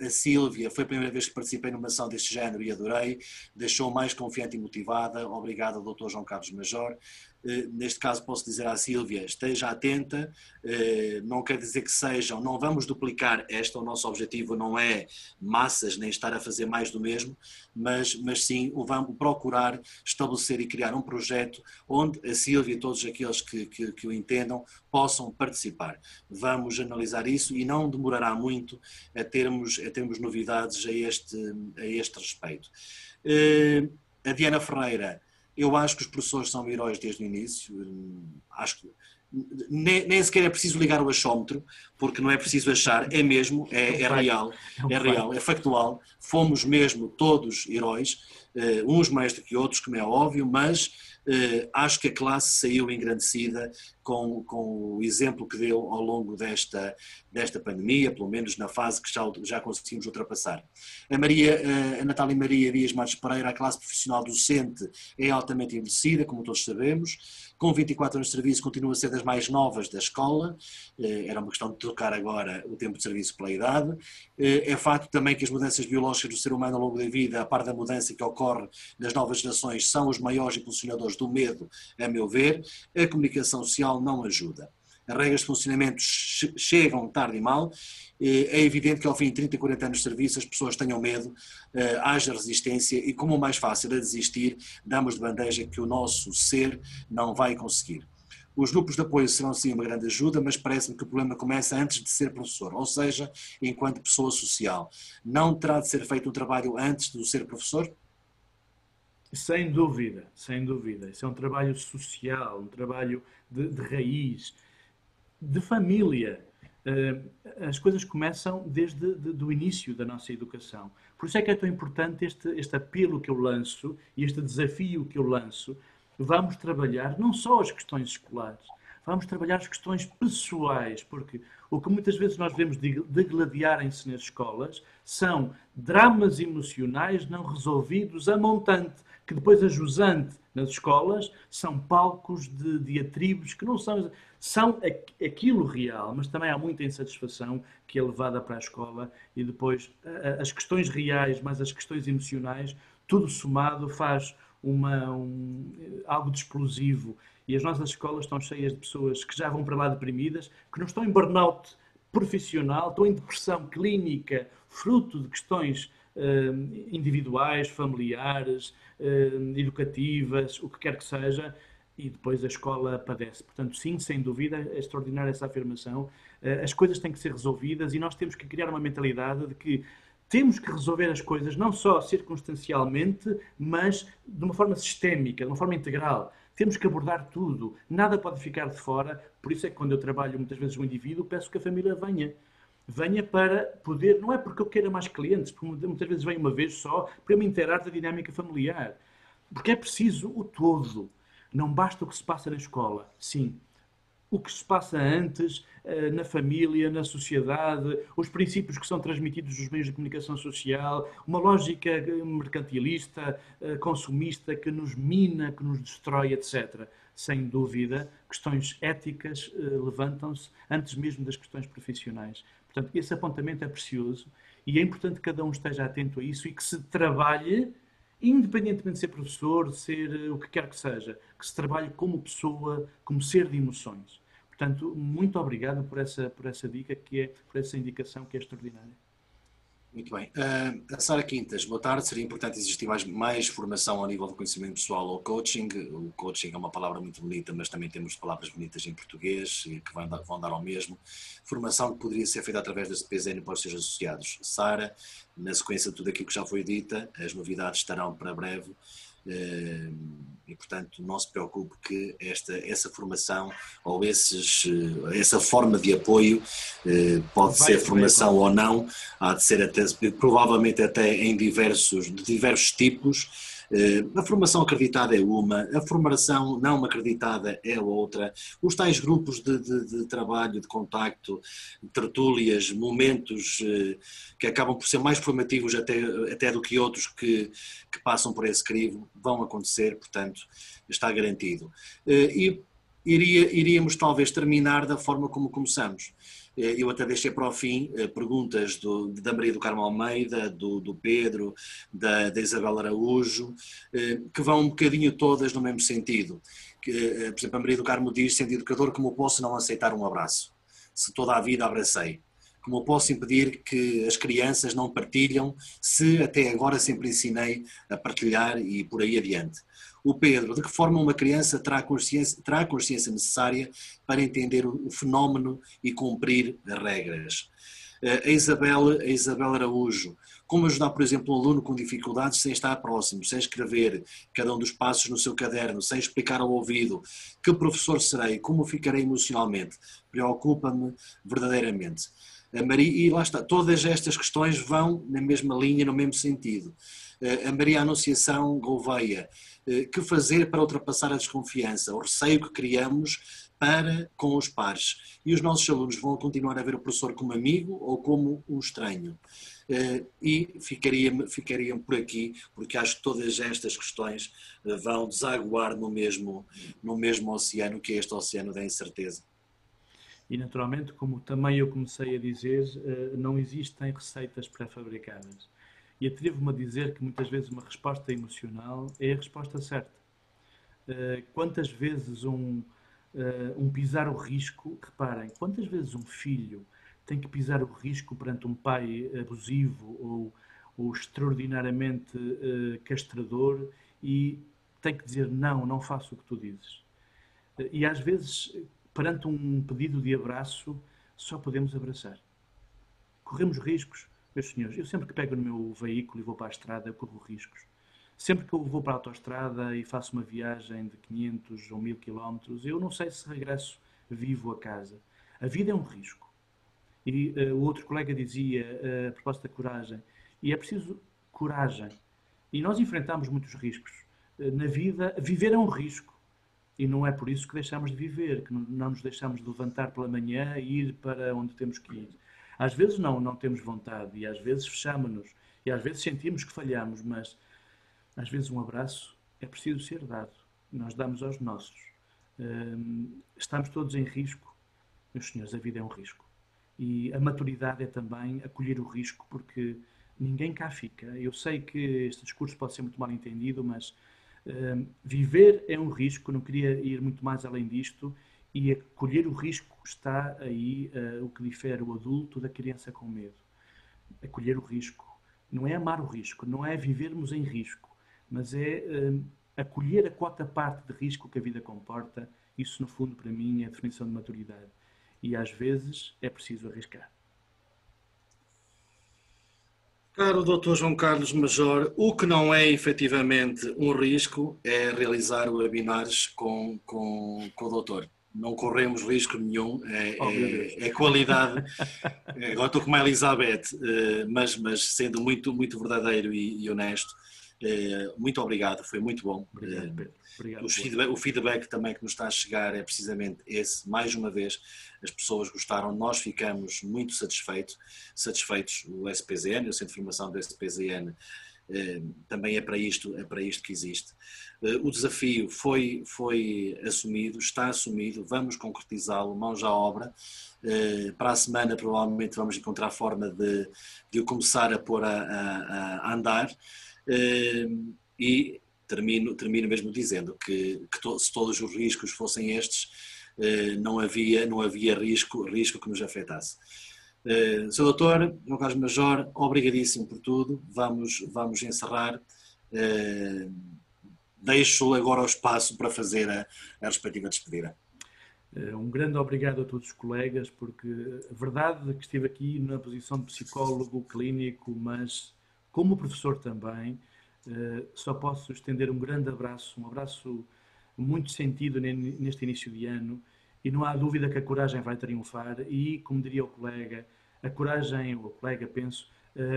a Sílvia, foi a primeira vez que participei numa ação deste género e adorei. Deixou mais confiante e motivada. Obrigado Dr. João Carlos Major. Eh, neste caso posso dizer à Sílvia, esteja atenta, eh, não quer dizer que sejam, não vamos duplicar esta, o nosso objetivo não é massas, nem estar a fazer mais do mesmo, mas, mas sim o vamos procurar estabelecer e criar um projeto onde a Sílvia e todos aqueles que, que, que o entendam possam participar. Vamos analisar isso e não demorará muito a termos, a termos novidades a este, a este respeito. Eh, a Diana Ferreira eu acho que os professores são heróis desde o início. Acho que nem, nem sequer é preciso ligar o achómetro, porque não é preciso achar, é mesmo, é, é real, é, é real, é factual. Fomos mesmo todos heróis, uh, uns mais do que outros, como é óbvio, mas acho que a classe saiu engrandecida com, com o exemplo que deu ao longo desta, desta pandemia, pelo menos na fase que já, já conseguimos ultrapassar. A, Maria, a Natália Maria Dias Matos Pereira, a classe profissional docente, é altamente envelhecida, como todos sabemos, com 24 anos de serviço continua a ser das mais novas da escola, eh, era uma questão de trocar agora o tempo de serviço pela idade. Eh, é fato também que as mudanças biológicas do ser humano ao longo da vida, a par da mudança que ocorre nas novas gerações, são os maiores impulsionadores do medo, a meu ver. A comunicação social não ajuda. As regras de funcionamento chegam tarde e mal. É evidente que ao fim de 30, 40 anos de serviço as pessoas tenham medo, eh, haja resistência e como mais fácil é desistir, damos de bandeja que o nosso ser não vai conseguir. Os grupos de apoio serão sim uma grande ajuda, mas parece-me que o problema começa antes de ser professor, ou seja, enquanto pessoa social. Não terá de ser feito um trabalho antes de ser professor? Sem dúvida, sem dúvida. Isso é um trabalho social, um trabalho de, de raiz, de família. Uh, as coisas começam desde o início da nossa educação. Por isso é que é tão importante este, este apelo que eu lanço e este desafio que eu lanço. Vamos trabalhar não só as questões escolares, vamos trabalhar as questões pessoais, porque o que muitas vezes nós vemos degladiarem-se nas escolas são dramas emocionais não resolvidos a montante que depois a jusante nas escolas são palcos de diatribos que não são, são aquilo real, mas também há muita insatisfação que é levada para a escola e depois as questões reais, mas as questões emocionais, tudo somado faz uma, um, algo de explosivo. E as nossas escolas estão cheias de pessoas que já vão para lá deprimidas, que não estão em burnout profissional, estão em depressão clínica, fruto de questões individuais, familiares, uh, educativas, o que quer que seja, e depois a escola padece. Portanto, sim, sem dúvida, é extraordinária essa afirmação. Eh, as coisas têm que ser resolvidas e nós temos que criar uma mentalidade de que temos que resolver as coisas não só circunstancialmente, mas de uma forma sistémica, de uma forma integral. Temos que abordar tudo, nada pode ficar de fora. Por isso é que quando eu trabalho muitas vezes o indivíduo, peço que a família venha. Venha para poder, não é porque eu queira mais clientes, porque muitas vezes vem uma vez só para me inteirar da dinâmica familiar. Porque é preciso o todo. Não basta o que se passa na escola. Sim, o que se passa antes, eh, na família, na sociedade, os princípios que são transmitidos nos meios de comunicação social, uma lógica mercantilista, eh, consumista, que nos mina, que nos destrói, etc. Sem dúvida, questões éticas eh, levantam-se antes mesmo das questões profissionais. Portanto, esse apontamento é precioso e é importante que cada um esteja atento a isso e que se trabalhe independentemente de ser professor, de ser eh, o que quer que seja, que se trabalhe como pessoa, como ser de emoções. Portanto, muito obrigado por essa, por essa dica, que é, por essa indicação que é extraordinária. Muito bem. Uh, a Sara Quintas, boa tarde. Seria importante existir mais, mais formação ao nível do conhecimento pessoal ou coaching. O coaching é uma palavra muito bonita, mas também temos palavras bonitas em português que vão dar, vão dar ao mesmo. Formação que poderia ser feita através da CPZN para os seus associados. Sara, na sequência de tudo aquilo que já foi dita, as novidades estarão para breve. E, portanto, não se preocupe que esta, essa formação ou esses, eh, essa forma de apoio eh, pode vai, ser formação ou não, há de ser até, provavelmente até em diversos, de diversos tipos, a formação acreditada é uma, a formação não acreditada é outra. Os tais grupos de, de, de trabalho, de contacto, tertúlias, momentos eh, que acabam por ser mais formativos até, até do que outros que, que passam por esse crivo, vão acontecer, portanto, está garantido. Eh, e iria, iríamos talvez terminar da forma como começamos. Eh, eu até deixei para o fim eh, perguntas do, da Maria do Carmo Almeida, do, do Pedro, da, da, Isabel Araújo, eh, que vão um bocadinho todas no mesmo sentido. Que, por exemplo, a Maria do Carmo diz, sendo educador, como posso não aceitar um abraço? Se toda a vida abracei. Como posso impedir que as crianças não partilham se até agora sempre ensinei a partilhar e por aí adiante? O Pedro, de que forma uma criança terá consciência, terá a consciência necessária para entender o, fenómeno e cumprir as regras. Eh, a Isabel, a Isabel Araújo, como ajudar, por exemplo, um aluno com dificuldades sem estar próximo, sem escrever cada um dos passos no seu caderno, sem explicar ao ouvido que professor serei, como ficarei emocionalmente, preocupa-me verdadeiramente. A Maria, e lá está, todas estas questões vão na mesma linha, no mesmo sentido. Eh, a Maria Anunciação Gouveia, que fazer para ultrapassar a desconfiança, o receio que criamos para com os pares. E os nossos alunos vão continuar a ver o professor como amigo ou como um estranho. Eh, e ficaria, ficariam por aqui, porque acho que todas estas questões eh, vão desaguar no mesmo, no mesmo oceano, que é este oceano da incerteza. E naturalmente, como também eu comecei a dizer, não existem receitas pré-fabricadas. E atrevo-me a dizer que muitas vezes uma resposta emocional é a resposta certa. Uh, quantas vezes um, uh, um pisar o risco, reparem, quantas vezes um filho tem que pisar o risco perante um pai abusivo ou, ou extraordinariamente uh, castrador e tem que dizer não, não faço o que tu dizes. e às vezes, perante um pedido de abraço, só podemos abraçar. Corremos riscos, meus senhores, eu sempre que pego no meu veículo e vou para a estrada, eu corro riscos. Sempre que eu vou para a autoestrada e faço uma viagem de 500 ou 1000 quilómetros, eu não sei se regresso vivo a casa. A vida é um risco. E uh, o outro colega dizia, uh, a propósito da coragem, e é preciso coragem. E nós enfrentamos muitos riscos. Uh, na vida, viver é um risco. E não é por isso que deixamos de viver, que não, nos deixamos de levantar pela manhã e ir para onde temos que ir. Às vezes não, não temos vontade e às vezes fechamos-nos e às vezes sentimos que falhamos, mas às vezes um abraço é preciso ser dado. Nós damos aos nossos. Hum, estamos todos em risco. Meus senhores, a vida é um risco. E a maturidade é também acolher o risco, porque ninguém cá fica. Eu sei que este discurso pode ser muito mal entendido, mas hum, viver é um risco. Não queria ir muito mais além disto e acolher o risco está aí uh, o que difere o adulto da criança com medo. Acolher o risco. Não é amar o risco, não é vivermos em risco, mas é uh, acolher a quota parte de risco que a vida comporta, isso no fundo para mim é a definição de maturidade. E às vezes é preciso arriscar. Caro Dr. João Carlos Major, o que não é efetivamente um risco é realizar webinars com, com, com o doutor. Não corremos risco nenhum, é, oh, é, é qualidade. Agora estou com a Elizabeth, eh, mas, mas sendo muito, muito verdadeiro e, e honesto, eh, muito obrigado, foi muito bom. Obrigado, Pedro. Obrigado, feedback, o feedback também que nos está a chegar é precisamente esse. Mais uma vez, as pessoas gostaram, nós ficamos muito satisfeitos. Satisfeitos o SPZN, o Centro de Formação do SPZN, eh, também é para isto, é para isto que existe. Eh, o desafio foi, foi assumido, está assumido, vamos concretizá-lo, mãos à obra. Para a semana, provavelmente, vamos encontrar forma de, de o começar a pôr a, a, a andar. E termino, termino mesmo dizendo que, que to, se todos os riscos fossem estes, eh, não havia, não havia risco, risco que nos afetasse. Eh, Sr. Doutor, João Carlos Major, obrigadíssimo por tudo. Vamos, vamos encerrar. Eh, deixo agora o espaço para fazer a, a respectiva despedida. Um grande obrigado a todos os colegas, porque a verdade é que estive aqui na posição de psicólogo clínico, mas como professor também, eh, só posso estender um grande abraço, um abraço muito sentido neste início de ano e não há dúvida que a coragem vai triunfar e, como diria o colega, a coragem, o colega penso,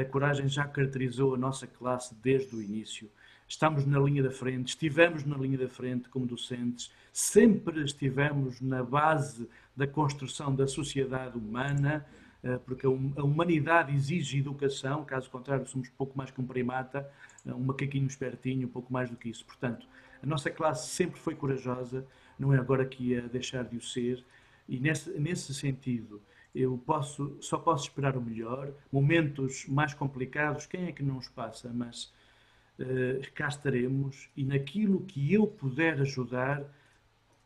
a coragem já caracterizou a nossa classe desde o início. Estamos na linha da frente, estivemos na linha da frente como docentes, sempre estivemos na base da construção da sociedade humana, eh, porque a humanidade exige educação, caso contrário somos pouco mais que um primata, eh, um macaquinho espertinho, um pouco mais do que isso. Portanto, a nossa classe sempre foi corajosa, não é agora que ia deixar de o ser, e nesse, nesse sentido eu posso, só posso esperar o melhor. Momentos mais complicados, quem é que não os passa? Mas uh, cá estaremos e naquilo que eu puder ajudar,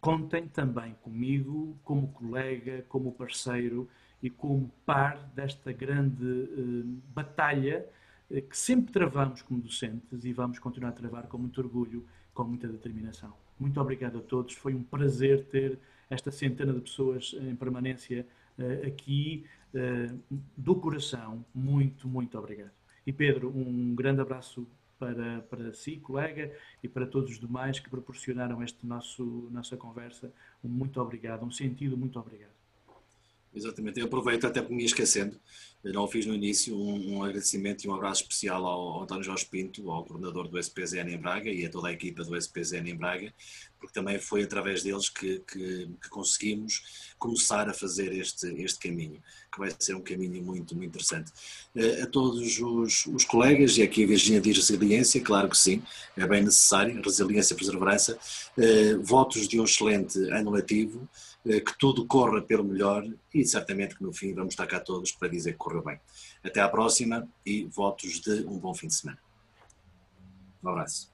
contem também comigo, como colega, como parceiro e como par desta grande uh, batalha uh, que sempre travamos como docentes e vamos continuar a travar com muito orgulho, com muita determinação. Muito obrigado a todos, foi um prazer ter esta centena de pessoas em permanência aqui, do coração. Muito, muito obrigado. E Pedro, um grande abraço para, para si, colega, e para todos os demais que proporcionaram esta nossa conversa. Um muito obrigado, um sentido muito obrigado. Exatamente, eu aproveito até porque me ia esquecendo, eu não fiz no início, um, um, agradecimento e um abraço especial ao António Jorge Pinto, ao coordenador do SPZN em Braga e a toda a equipa do SPZN em Braga, porque também foi através deles que, que, que conseguimos começar a fazer este, este caminho, que vai ser um caminho muito, muito interessante. Eh, a todos os, os colegas, e aqui a Virginia diz resiliência, claro que sim, é bem necessário, resiliência e perseverança, eh, votos de um excelente ano letivo, que tudo corra pelo melhor e certamente que no fim vamos estar cá todos para dizer que correu bem. Até à próxima e votos de um bom fim de semana. Um abraço.